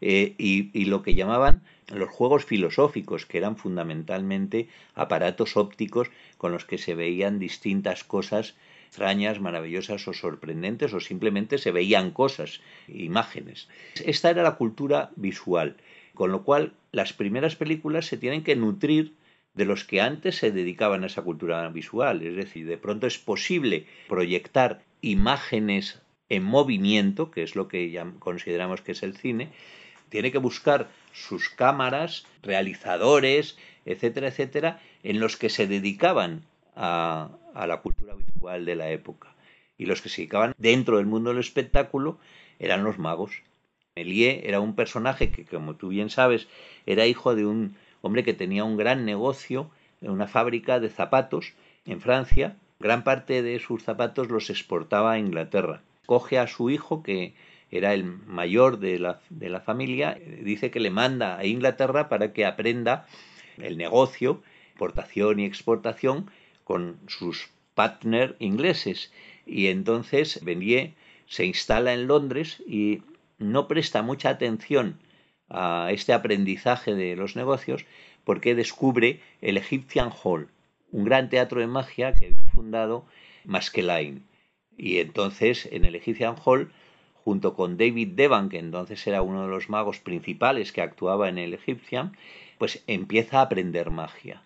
eh, y, lo que llamaban los juegos filosóficos, que eran fundamentalmente aparatos ópticos con los que se veían distintas cosas extrañas, maravillosas o sorprendentes o simplemente se veían cosas, imágenes. Esta era la cultura visual, con lo cual las primeras películas se tienen que nutrir de los que antes se dedicaban a esa cultura visual. Es decir, de pronto es posible proyectar imágenes en movimiento, que es lo que consideramos que es el cine, tiene que buscar sus cámaras, realizadores, etcétera, etcétera, en los que se dedicaban a, la cultura visual de la época. Y los que se dedicaban dentro del mundo del espectáculo eran los magos. Elie era un personaje que, como tú bien sabes, era hijo de un hombre que tenía un gran negocio en una fábrica de zapatos en Francia. Gran parte de sus zapatos los exportaba a Inglaterra. Coge a su hijo, que era el mayor de la, de la familia, dice que le manda a Inglaterra para que aprenda el negocio, importación y exportación, con sus partners ingleses. Y entonces Benier se instala en Londres y no presta mucha atención a este aprendizaje de los negocios porque descubre el Egyptian Hall, un gran teatro de magia que había fundado Maskelyne. Y entonces en el Egyptian Hall, junto con David Devan, que entonces era uno de los magos principales que actuaba en el Egyptian, pues empieza a aprender magia.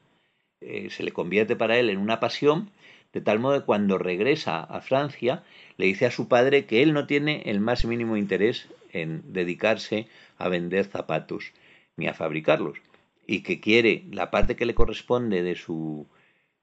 Eh, se le convierte para él en una pasión, de tal modo que cuando regresa a Francia le dice a su padre que él no tiene el más mínimo interés en dedicarse a vender zapatos ni a fabricarlos, y que quiere la parte que le corresponde de su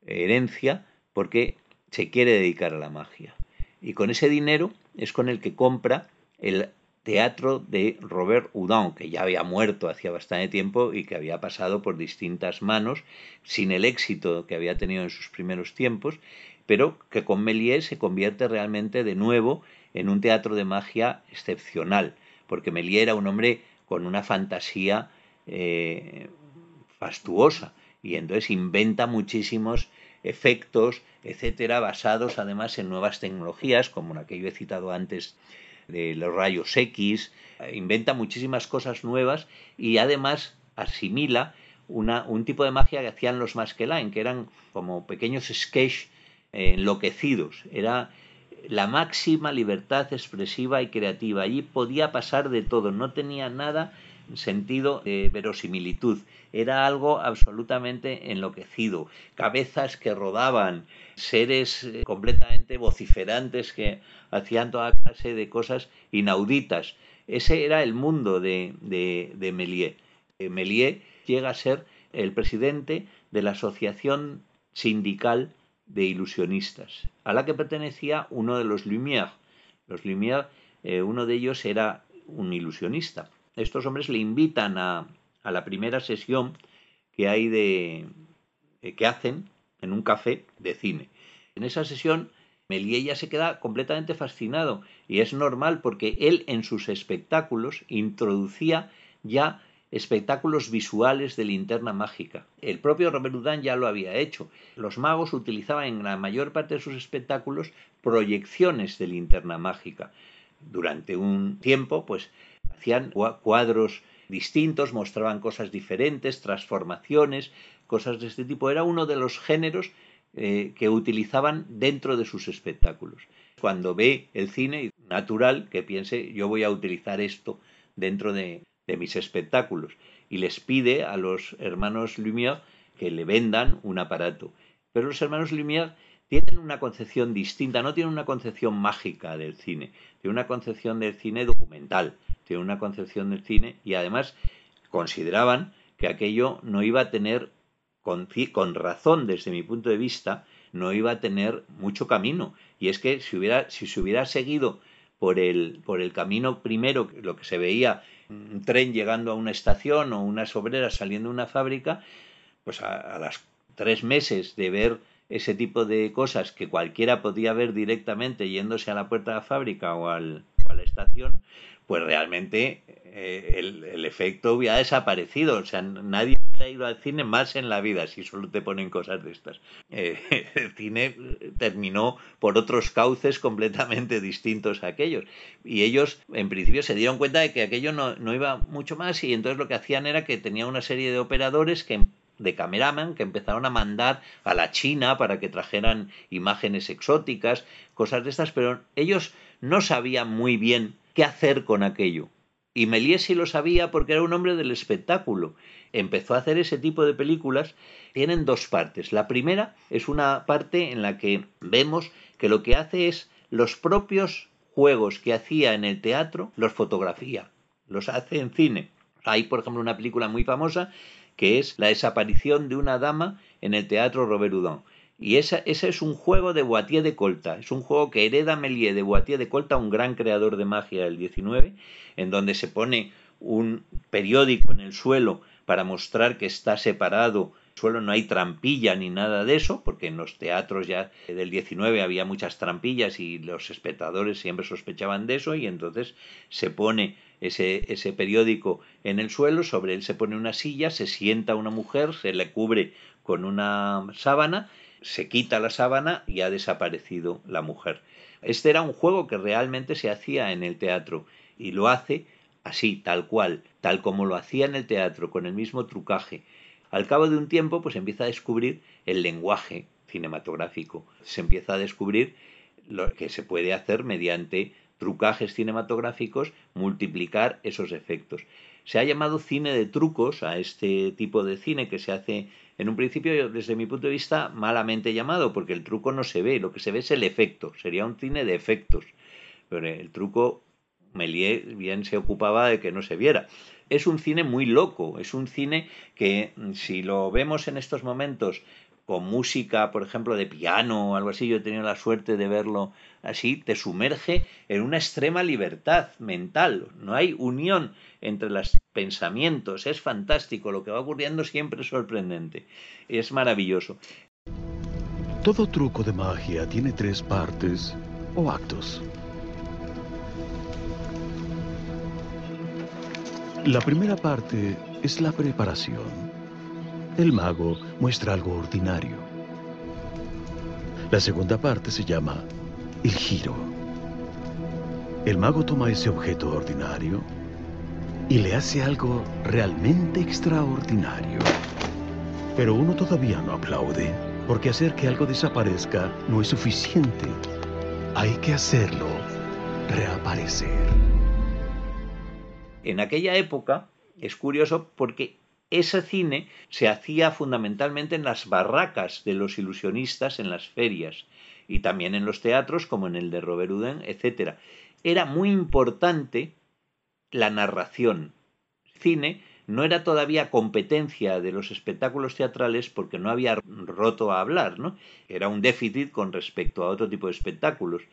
herencia porque se quiere dedicar a la magia. Y con ese dinero es con el que compra el teatro de Robert Houdin, que ya había muerto hacía bastante tiempo y que había pasado por distintas manos, sin el éxito que había tenido en sus primeros tiempos, pero que con Méliès se convierte realmente de nuevo en un teatro de magia excepcional, porque Méliès era un hombre con una fantasía eh, fastuosa y entonces inventa muchísimos efectos, etcétera, basados además en nuevas tecnologías, como la que yo he citado antes de los rayos X, inventa muchísimas cosas nuevas y además asimila una, un tipo de magia que hacían los Maskelyne, que eran como pequeños sketch enloquecidos. Era la máxima libertad expresiva y creativa. Allí podía pasar de todo, no tenía nada sentido de verosimilitud. Era algo absolutamente enloquecido. Cabezas que rodaban, seres eh, completamente vociferantes que hacían toda clase de cosas inauditas. Ese era el mundo de, de, de Méliès. Eh, Méliès llega a ser el presidente de la Asociación Sindical de Ilusionistas, a la que pertenecía uno de los Lumière. Los Lumière, eh, uno de ellos era un ilusionista estos hombres le invitan a, la primera sesión que hay de eh, que hacen en un café de cine. En esa sesión Méliès ya se queda completamente fascinado y es normal porque él en sus espectáculos introducía ya espectáculos visuales de linterna mágica. El propio Robert Houdin ya lo había hecho. Los magos utilizaban en la mayor parte de sus espectáculos proyecciones de linterna mágica. Durante un tiempo, pues hacían cuadros distintos, mostraban cosas diferentes, transformaciones, cosas de este tipo. Era uno de los géneros eh, que utilizaban dentro de sus espectáculos. Cuando ve el cine, natural que piense, yo voy a utilizar esto dentro de, de mis espectáculos. Y les pide a los hermanos Lumière que le vendan un aparato. Pero los hermanos Lumière tienen una concepción distinta, no tienen una concepción mágica del cine, tienen una concepción del cine documental, tienen una concepción del cine y además consideraban que aquello no iba a tener, con, razón desde mi punto de vista, no iba a tener mucho camino. Y es que si, hubiera, si se hubiera seguido por el, por el camino primero, lo que se veía, un tren llegando a una estación o unas obreras saliendo de una fábrica, pues a, a las tres meses de ver ese tipo de cosas que cualquiera podía ver directamente yéndose a la puerta de la fábrica o, al, a la estación, pues realmente eh, el, efecto hubiera desaparecido. O sea, nadie ha ido al cine más en la vida si solo te ponen cosas de estas. Eh, el cine terminó por otros cauces completamente distintos a aquellos. Y ellos, en principio, se dieron cuenta de que aquello no, no iba mucho más y entonces lo que hacían era que tenía una serie de operadores que de cameraman que empezaron a mandar a la China para que trajeran imágenes exóticas, cosas de estas, pero ellos no sabían muy bien qué hacer con aquello. Y Méliès sí lo sabía porque era un hombre del espectáculo. Empezó a hacer ese tipo de películas. Tienen dos partes. La primera es una parte en la que vemos que lo que hace es los propios juegos que hacía en el teatro, los fotografía, los hace en cine. Hay, por ejemplo, una película muy famosa que es la desaparición de una dama en el teatro Robert Houdin. Y ese es un juego de Boitier de Colta, es un juego que hereda Méliès de Boitier de Colta, un gran creador de magia del 19, en donde se pone un periódico en el suelo para mostrar que está separado suelo no hay trampilla ni nada de eso, porque en los teatros ya del 19 había muchas trampillas y los espectadores siempre sospechaban de eso y entonces se pone ese, ese periódico en el suelo, sobre él se pone una silla, se sienta una mujer, se le cubre con una sábana, se quita la sábana y ha desaparecido la mujer. Este era un juego que realmente se hacía en el teatro y lo hace así, tal cual, tal como lo hacía en el teatro, con el mismo trucaje. Al cabo de un tiempo, pues empieza a descubrir el lenguaje cinematográfico. Se empieza a descubrir lo que se puede hacer mediante trucajes cinematográficos, multiplicar esos efectos. Se ha llamado cine de trucos a este tipo de cine que se hace en un principio, desde mi punto de vista, malamente llamado, porque el truco no se ve, lo que se ve es el efecto, sería un cine de efectos. Pero el truco, Méliès bien se ocupaba de que no se viera. Es un cine muy loco, es un cine que si lo vemos en estos momentos con música, por ejemplo, de piano o algo así, yo he tenido la suerte de verlo así, te sumerge en una extrema libertad mental. No hay unión entre los pensamientos. Es fantástico. Lo que va ocurriendo siempre es sorprendente. Es maravilloso. Todo truco de magia tiene tres partes o actos. La primera parte es la preparación el mago muestra algo ordinario. La segunda parte se llama el giro. El mago toma ese objeto ordinario y le hace algo realmente extraordinario. Pero uno todavía no aplaude, porque hacer que algo desaparezca no es suficiente. Hay que hacerlo reaparecer. En aquella época es curioso porque ese cine se hacía fundamentalmente en las barracas de los ilusionistas en las ferias y también en los teatros como en el de Robert Houdin, etc. Era muy importante la narración. Cine no era todavía competencia de los espectáculos teatrales porque no había roto a hablar, ¿no? Era un déficit con respecto a otro tipo de espectáculos.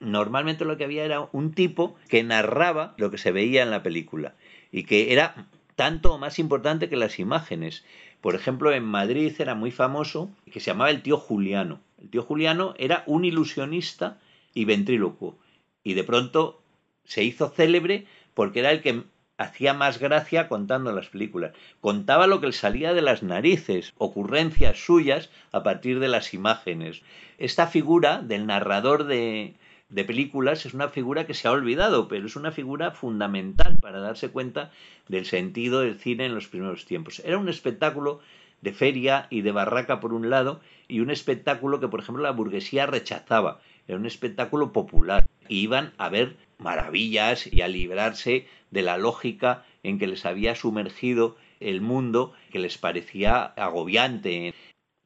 Normalmente lo que había era un tipo que narraba lo que se veía en la película y que era tanto o más importante que las imágenes. Por ejemplo, en Madrid era muy famoso que se llamaba el tío Juliano. El tío Juliano era un ilusionista y ventrílocuo. Y de pronto se hizo célebre porque era el que hacía más gracia contando las películas. Contaba lo que le salía de las narices, ocurrencias suyas a partir de las imágenes. Esta figura del narrador de, de películas es una figura que se ha olvidado, pero es una figura fundamental para darse cuenta del sentido del cine en los primeros tiempos. Era un espectáculo de feria y de barraca por un lado y un espectáculo que por ejemplo la burguesía rechazaba. Era un espectáculo popular. iban a ver maravillas y a librarse de la lógica en que les había sumergido el mundo que les parecía agobiante.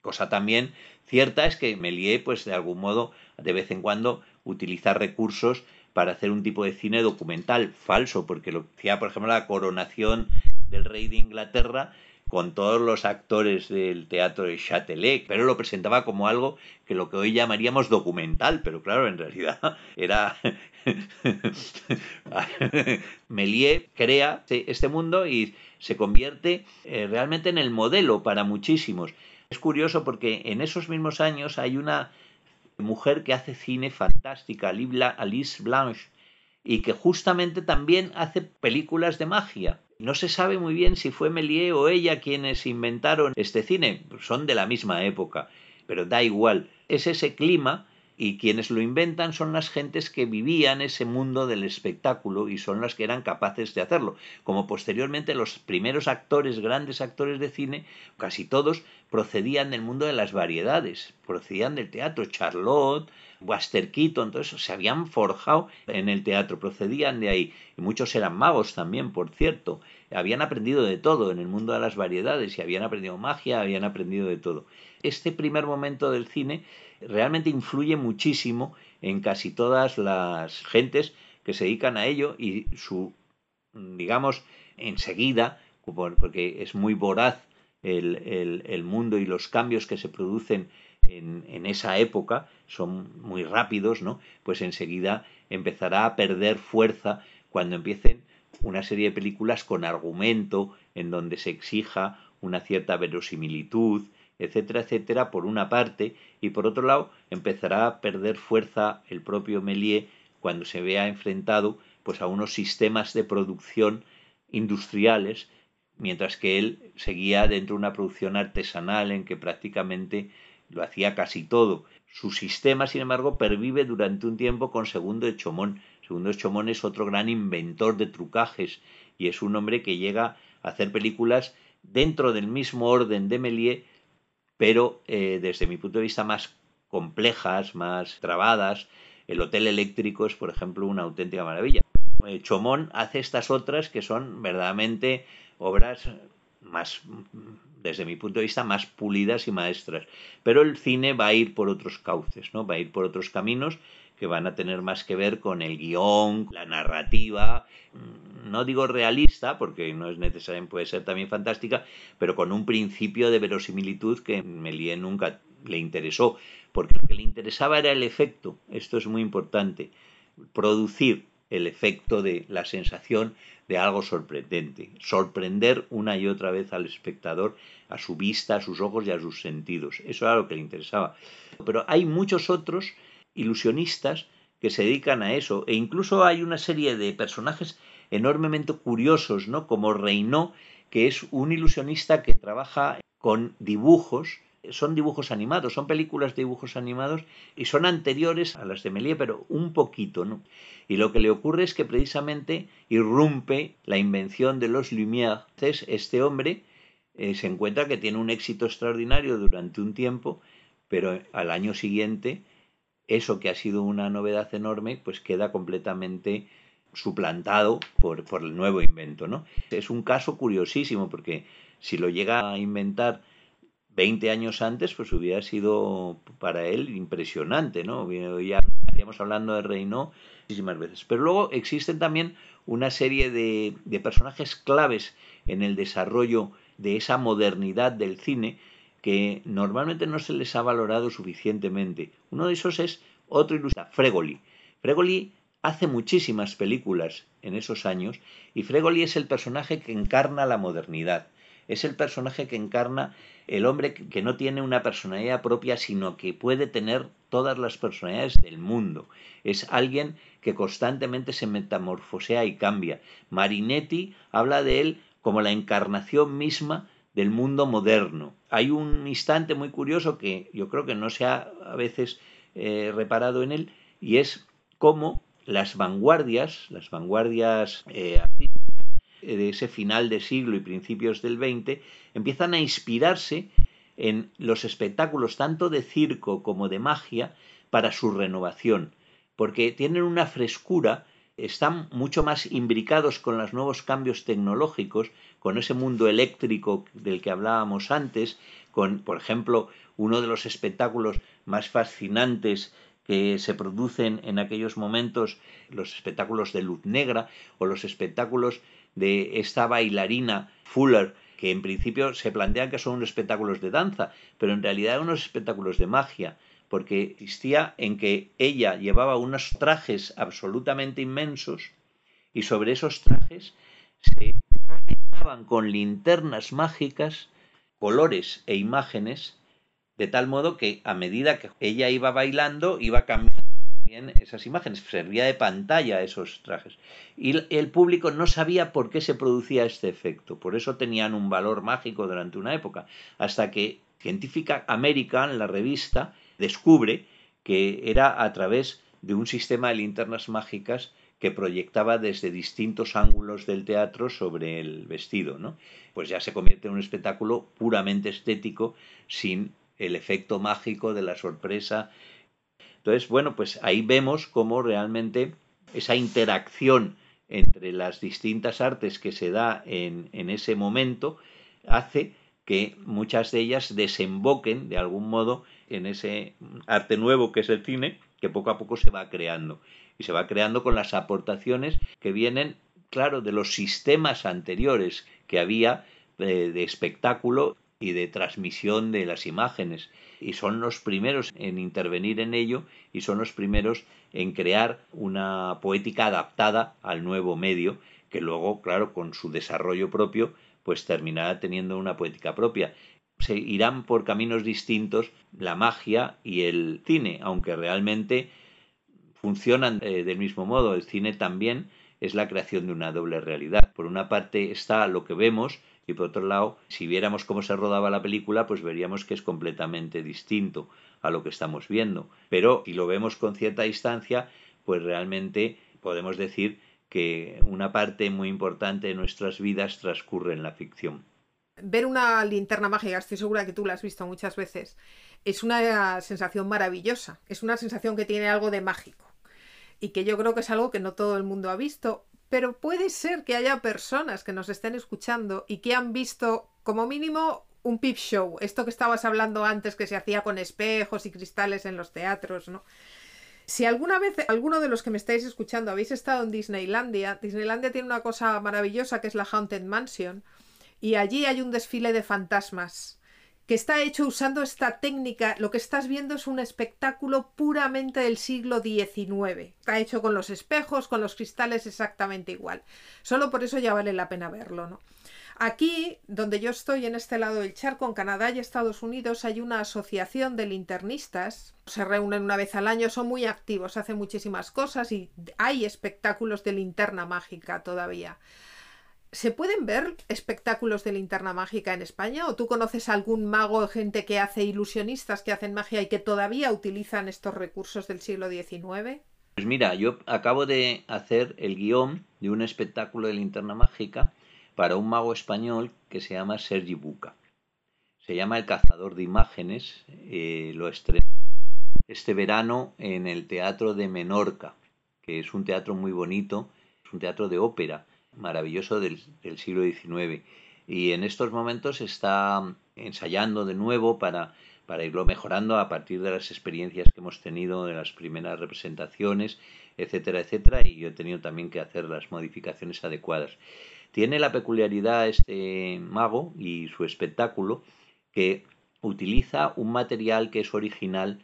Cosa también cierta es que Méliès, pues de algún modo, de vez en cuando utilizar recursos para hacer un tipo de cine documental falso, porque lo hacía, por ejemplo, la coronación del rey de Inglaterra con todos los actores del teatro de Châtelet, pero lo presentaba como algo que lo que hoy llamaríamos documental, pero claro, en realidad era... Méliès crea este mundo y se convierte eh, realmente en el modelo para muchísimos. Es curioso porque en esos mismos años hay una mujer que hace cine fantástica, Alice Blanche, y que justamente también hace películas de magia. No se sabe muy bien si fue Méliès o ella quienes inventaron este cine, son de la misma época, pero da igual, es ese clima y quienes lo inventan son las gentes que vivían ese mundo del espectáculo y son las que eran capaces de hacerlo. Como posteriormente los primeros actores, grandes actores de cine, casi todos procedían del mundo de las variedades, procedían del teatro. Charlotte, Buster Keaton, todo eso se habían forjado en el teatro, procedían de ahí. Y muchos eran magos también, por cierto. Habían aprendido de todo en el mundo de las variedades y habían aprendido magia, habían aprendido de todo. Este primer momento del cine realmente influye muchísimo en casi todas las gentes que se dedican a ello y su, digamos, enseguida, porque es muy voraz el, mundo y los cambios que se producen en, en, esa época son muy rápidos, ¿no? Pues enseguida empezará a perder fuerza cuando empiecen una serie de películas con argumento en donde se exija una cierta verosimilitud, etcétera, etcétera, por una parte, y por otro lado empezará a perder fuerza el propio Méliès cuando se vea enfrentado pues a unos sistemas de producción industriales, mientras que él seguía dentro de una producción artesanal en que prácticamente lo hacía casi todo. Su sistema, sin embargo, pervive durante un tiempo con Segundo de Chomón. Segundo de Chomón es otro gran inventor de trucajes y es un hombre que llega a hacer películas dentro del mismo orden de Méliès, pero eh, desde mi punto de vista más complejas, más trabadas. El Hotel Eléctrico es, por ejemplo, una auténtica maravilla. Eh, Chomón hace estas otras que son verdaderamente obras más, desde mi punto de vista, más pulidas y maestras. Pero el cine va a ir por otros cauces, ¿no? Va a ir por otros caminos que van a tener más que ver con el guion, la narrativa, no digo realista, porque no es necesario, puede ser también fantástica, pero con un principio de verosimilitud que Méliès nunca le interesó, porque lo que le interesaba era el efecto, esto es muy importante, producir el efecto de la sensación de algo sorprendente, sorprender una y otra vez al espectador a su vista, a sus ojos y a sus sentidos. Eso era lo que le interesaba. Pero hay muchos otros ilusionistas que se dedican a eso e incluso hay una serie de personajes enormemente curiosos, ¿no? Como Reynaud, que es un ilusionista que trabaja con dibujos son dibujos animados, son películas de dibujos animados y son anteriores a las de Méliès, pero un poquito, ¿no? Y lo que le ocurre es que precisamente irrumpe la invención de los Lumière. Este hombre eh, se encuentra que tiene un éxito extraordinario durante un tiempo, pero al año siguiente, eso que ha sido una novedad enorme, pues queda completamente suplantado por, por el nuevo invento, ¿no? Es un caso curiosísimo porque si lo llega a inventar 20 años antes, pues hubiera sido para él impresionante, ¿no? Ya estaríamos hablando de Reino muchísimas veces. Pero luego existen también una serie de, de personajes claves en el desarrollo de esa modernidad del cine que normalmente no se les ha valorado suficientemente. Uno de esos es otro ilustrador, Fregoli. Fregoli hace muchísimas películas en esos años y Fregoli es el personaje que encarna la modernidad. Es el personaje que encarna el hombre que no tiene una personalidad propia, sino que puede tener todas las personalidades del mundo. Es alguien que constantemente se metamorfosea y cambia. Marinetti habla de él como la encarnación misma del mundo moderno. Hay un instante muy curioso que yo creo que no se ha a veces eh, reparado en él, y es cómo las vanguardias, las vanguardias eh, de ese final de siglo y principios del XX, empiezan a inspirarse en los espectáculos tanto de circo como de magia para su renovación, porque tienen una frescura, están mucho más imbricados con los nuevos cambios tecnológicos, con ese mundo eléctrico del que hablábamos antes, con, por ejemplo, uno de los espectáculos más fascinantes que se producen en aquellos momentos, los espectáculos de luz negra o los espectáculos de esta bailarina Fuller, que en principio se plantean que son unos espectáculos de danza, pero en realidad eran unos espectáculos de magia, porque existía en que ella llevaba unos trajes absolutamente inmensos y sobre esos trajes se con linternas mágicas colores e imágenes de tal modo que a medida que ella iba bailando iba cambiando esas imágenes, servía de pantalla a esos trajes. Y el público no sabía por qué se producía este efecto, por eso tenían un valor mágico durante una época, hasta que Científica American, la revista, descubre que era a través de un sistema de linternas mágicas que proyectaba desde distintos ángulos del teatro sobre el vestido, ¿no? Pues ya se convierte en un espectáculo puramente estético sin el efecto mágico de la sorpresa entonces, bueno, pues ahí vemos cómo realmente esa interacción entre las distintas artes que se da en, en ese momento hace que muchas de ellas desemboquen de algún modo en ese arte nuevo que es el cine, que poco a poco se va creando. Y se va creando con las aportaciones que vienen, claro, de los sistemas anteriores que había de, de espectáculo y de transmisión de las imágenes. Y son los primeros en intervenir en ello y son los primeros en crear una poética adaptada al nuevo medio, que luego, claro, con su desarrollo propio pues terminará teniendo una poética propia. Se irán por caminos distintos la magia y el cine, aunque realmente funcionan eh, del mismo modo. El cine también es la creación de una doble realidad. Por una parte está lo que vemos y por otro lado, si viéramos cómo se rodaba la película, pues veríamos que es completamente distinto a lo que estamos viendo. Pero si lo vemos con cierta distancia, pues realmente podemos decir que una parte muy importante de nuestras vidas transcurre en la ficción. Ver una linterna mágica, estoy segura que tú la has visto muchas veces, es una sensación maravillosa, es una sensación que tiene algo de mágico y que yo creo que es algo que no todo el mundo ha visto, pero puede ser que haya personas que nos estén escuchando y que han visto como mínimo un peep show, esto que estabas hablando antes que se hacía con espejos y cristales en los teatros, ¿no? Si alguna vez alguno de los que me estáis escuchando habéis estado en Disneylandia, Disneylandia tiene una cosa maravillosa que es la Haunted Mansion y allí hay un desfile de fantasmas que está hecho usando esta técnica. Lo que estás viendo es un espectáculo puramente del siglo XIX. Está hecho con los espejos, con los cristales exactamente igual. Solo por eso ya vale la pena verlo, ¿no? Aquí, donde yo estoy en este lado del charco, en Canadá y Estados Unidos, hay una asociación de linternistas. Se reúnen una vez al año, son muy activos, hacen muchísimas cosas y hay espectáculos de linterna mágica todavía. ¿Se pueden ver espectáculos de linterna mágica en España? ¿O tú conoces algún mago gente que hace ilusionistas que hacen magia y que todavía utilizan estos recursos del siglo XIX? Pues mira, yo acabo de hacer el guion de un espectáculo de linterna mágica para un mago español que se llama Sergi Buca. Se llama El Cazador de Imágenes, eh, lo estrenó este verano en el Teatro de Menorca, que es un teatro muy bonito, es un teatro de ópera maravilloso del, siglo XIX. Y en estos momentos está ensayando de nuevo para, para irlo mejorando a partir de las experiencias que hemos tenido de las primeras representaciones, etcétera, etcétera, y yo he tenido también que hacer las modificaciones adecuadas. Tiene la peculiaridad este mago y su espectáculo que utiliza un material que es original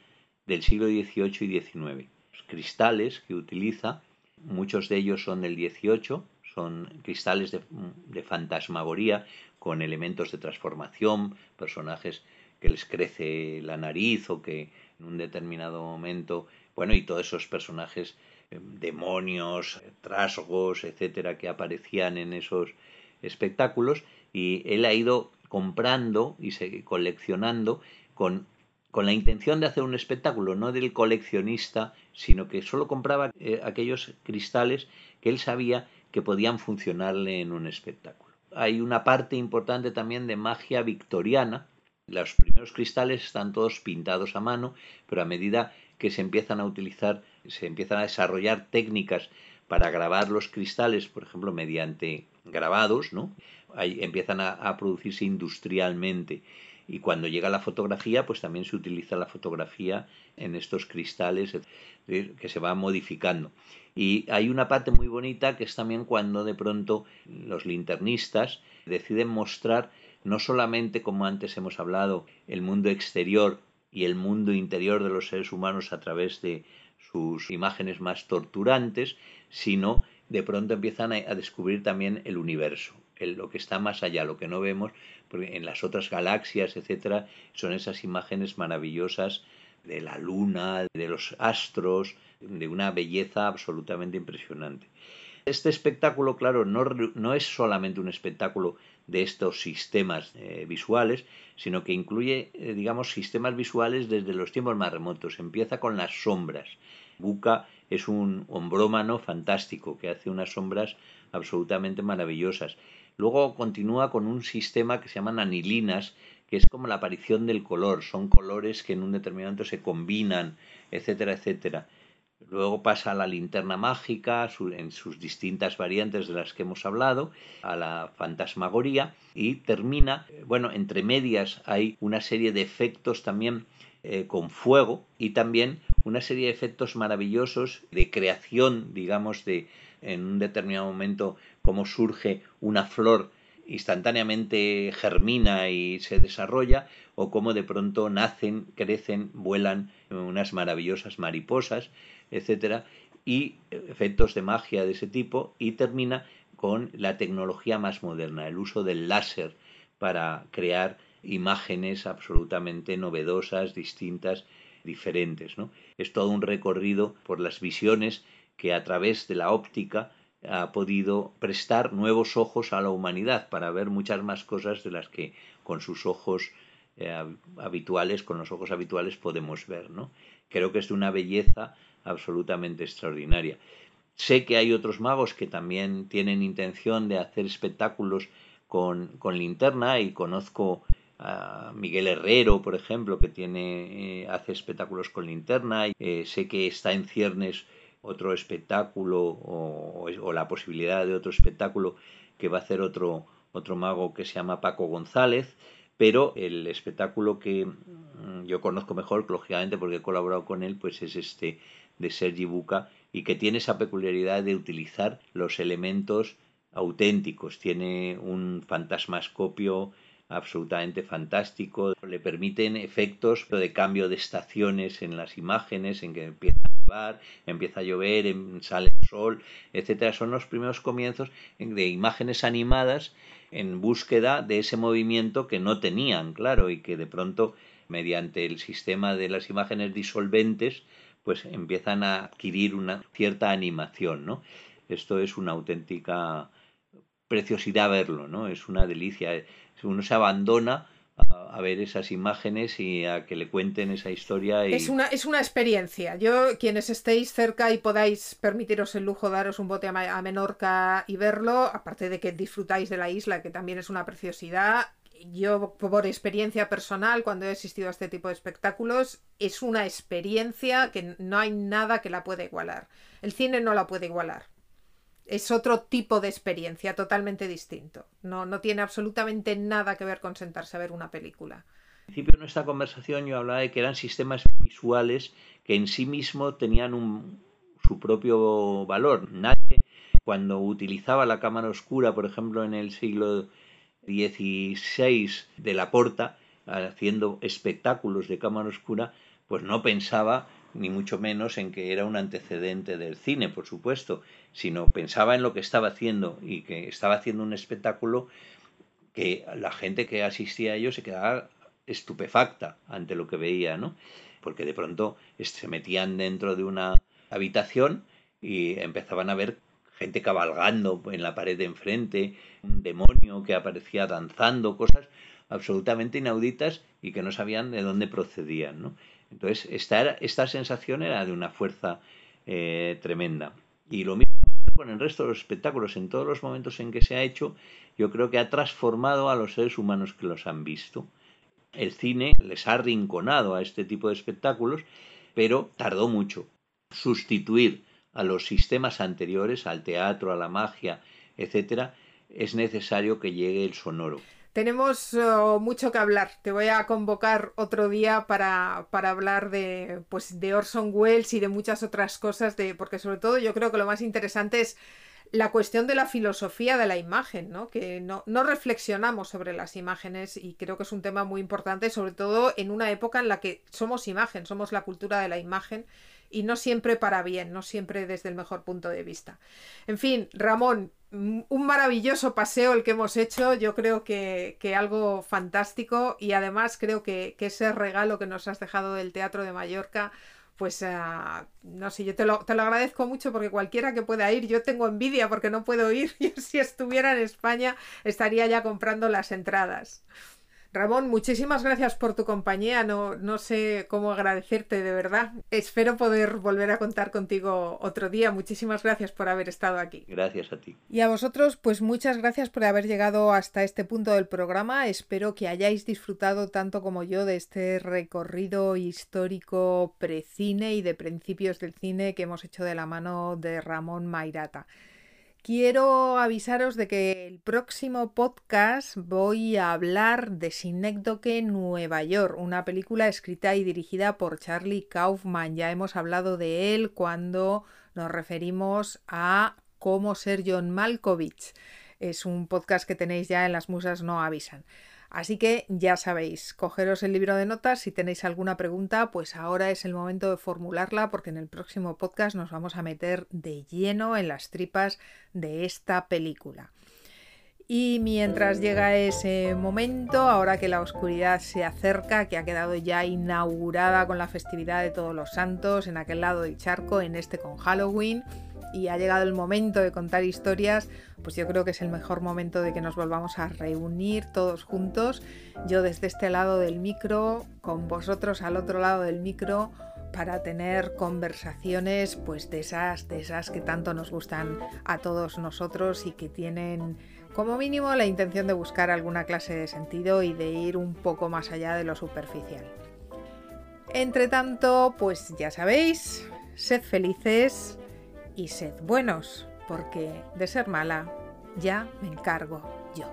del siglo XVIII y XIX. Los cristales que utiliza, muchos de ellos son del XVIII, son cristales de, fantasmagoría con elementos de transformación, personajes que les crece la nariz o que en un determinado momento, bueno, y todos esos personajes demonios, trasgos, etcétera, que aparecían en esos espectáculos y él ha ido comprando y coleccionando con, con la intención de hacer un espectáculo, no del coleccionista, sino que solo compraba eh, aquellos cristales que él sabía que podían funcionarle en un espectáculo. Hay una parte importante también de magia victoriana. Los primeros cristales están todos pintados a mano, pero a medida que se empiezan a utilizar se empiezan a desarrollar técnicas para grabar los cristales, por ejemplo, mediante grabados, ¿no? Ahí empiezan a, a, producirse industrialmente. Y cuando llega la fotografía, pues también se utiliza la fotografía en estos cristales que se va modificando. Y hay una parte muy bonita que es también cuando de pronto los linternistas deciden mostrar no solamente, como antes hemos hablado, el mundo exterior y el mundo interior de los seres humanos a través de sus imágenes más torturantes, sino de pronto empiezan a, descubrir también el universo, lo que está más allá, lo que no vemos, porque en las otras galaxias, etcétera, son esas imágenes maravillosas de la luna, de los astros, de una belleza absolutamente impresionante. Este espectáculo, claro, no, no es solamente un espectáculo de estos sistemas eh, visuales, sino que incluye, eh, digamos, sistemas visuales desde los tiempos más remotos. Empieza con las sombras. Buca es un hombrómano fantástico que hace unas sombras absolutamente maravillosas. Luego continúa con un sistema que se llaman anilinas, que es como la aparición del color. Son colores que en un determinado momento se combinan, etcétera, etcétera. Luego pasa a la linterna mágica en sus distintas variantes de las que hemos hablado, a la fantasmagoría y termina, bueno, entre medias hay una serie de efectos también eh, con fuego y también una serie de efectos maravillosos de creación, digamos, de en un determinado momento cómo surge una flor instantáneamente germina y se desarrolla o cómo de pronto nacen, crecen, vuelan unas maravillosas mariposas etcétera, y efectos de magia de ese tipo, y termina con la tecnología más moderna, el uso del láser para crear imágenes absolutamente novedosas, distintas, diferentes. ¿no? Es todo un recorrido por las visiones que a través de la óptica ha podido prestar nuevos ojos a la humanidad para ver muchas más cosas de las que con sus ojos eh, habituales, con los ojos habituales podemos ver. ¿no? Creo que es de una belleza absolutamente extraordinaria. Sé que hay otros magos que también tienen intención de hacer espectáculos con, con linterna y conozco a Miguel Herrero, por ejemplo, que tiene, eh, hace espectáculos con linterna. Eh, sé que está en ciernes otro espectáculo o, la posibilidad de otro espectáculo que va a hacer otro, otro mago que se llama Paco González. Pero el espectáculo que mm, yo conozco mejor, lógicamente porque he colaborado con él, pues es este de Sergi Buca y que tiene esa peculiaridad de utilizar los elementos auténticos. Tiene un fantasmascopio absolutamente fantástico. Le permiten efectos de cambio de estaciones en las imágenes, en que empieza empieza a llover, sale el sol, etcétera. Son los primeros comienzos de imágenes animadas en búsqueda de ese movimiento que no tenían, claro, y que de pronto, mediante el sistema de las imágenes disolventes, pues empiezan a adquirir una cierta animación, ¿no? Esto es una auténtica preciosidad verlo, ¿no? Es una delicia. Uno se abandona a, ver esas imágenes y a que le cuenten esa historia. Es, una, es una experiencia. Yo, quienes estéis cerca y podáis permitiros el lujo de daros un bote a, a Menorca y verlo, aparte de que disfrutáis de la isla, que también es una preciosidad, yo por experiencia personal, cuando he asistido a este tipo de espectáculos, es una experiencia que no hay nada que la pueda igualar. El cine no la puede igualar es otro tipo de experiencia totalmente distinto. No, no tiene absolutamente nada que ver con sentarse a ver una película. Al principio de nuestra conversación yo hablaba de que eran sistemas visuales que en sí mismos tenían un, su propio valor. Nadie, cuando utilizaba la cámara oscura, por ejemplo, en el siglo XVI de la Porta, haciendo espectáculos de cámara oscura, pues no pensaba ni mucho menos en que era un antecedente del cine, por supuesto, sino pensaba en lo que estaba haciendo y que estaba haciendo un espectáculo que la gente que asistía a ello se quedaba estupefacta ante lo que veía, ¿no? Porque de pronto se metían dentro de una habitación y empezaban a ver gente cabalgando en la pared de enfrente, un demonio que aparecía danzando, cosas absolutamente inauditas y que no sabían de dónde procedían, ¿no? Entonces, esta, esta sensación era de una fuerza eh, tremenda. Y lo con el resto de los espectáculos, en todos los momentos en que se ha hecho, yo creo que ha transformado a los seres humanos que los han visto. El cine les ha arrinconado a este tipo de espectáculos, pero tardó mucho. Sustituir a los sistemas anteriores, al teatro, a la magia, etcétera, es necesario que llegue el sonoro. Tenemos uh, mucho que hablar. Te voy a convocar otro día para, para, hablar de, pues, de Orson Welles y de muchas otras cosas, de, porque sobre todo yo creo que lo más interesante es la cuestión de la filosofía de la imagen, ¿no? que no, no, reflexionamos sobre las imágenes y creo que es un tema muy importante, sobre todo en una época en la que somos imagen, somos la cultura de la imagen y no siempre para bien, no siempre desde el mejor punto de vista. En fin, Ramón, un maravilloso paseo el que hemos hecho, yo creo que, que algo fantástico y además creo que, que, ese regalo que nos has dejado del Teatro de Mallorca, pues uh, no sé, yo te lo, te lo, agradezco mucho porque cualquiera que pueda ir, yo tengo envidia porque no puedo ir, yo si estuviera en España estaría ya comprando las entradas. Ramón, muchísimas gracias por tu compañía. No, no sé cómo agradecerte de verdad. Espero poder volver a contar contigo otro día. Muchísimas gracias por haber estado aquí. Gracias a ti. Y a vosotros, pues muchas gracias por haber llegado hasta este punto del programa. Espero que hayáis disfrutado tanto como yo de este recorrido histórico precine y de principios del cine que hemos hecho de la mano de Ramón Mairata. Quiero avisaros de que el próximo podcast voy a hablar de Synecdoche Nueva York, una película escrita y dirigida por Charlie Kaufman. Ya hemos hablado de él cuando nos referimos a cómo ser John Malkovich. Es un podcast que tenéis ya en las musas no avisan. Así que ya sabéis, cogeros el libro de notas, si tenéis alguna pregunta, pues ahora es el momento de formularla porque en el próximo podcast nos vamos a meter de lleno en las tripas de esta película. Y mientras llega ese momento, ahora que la oscuridad se acerca, que ha quedado ya inaugurada con la festividad de todos los santos en aquel lado del charco, en este con Halloween, y ha llegado el momento de contar historias, pues yo creo que es el mejor momento de que nos volvamos a reunir todos juntos, yo desde este lado del micro, con vosotros al otro lado del micro, para tener conversaciones pues de esas, de esas que tanto nos gustan a todos nosotros y que tienen como mínimo la intención de buscar alguna clase de sentido y de ir un poco más allá de lo superficial. Entre tanto, pues ya sabéis, sed felices, y sed buenos, porque de ser mala ya me encargo yo.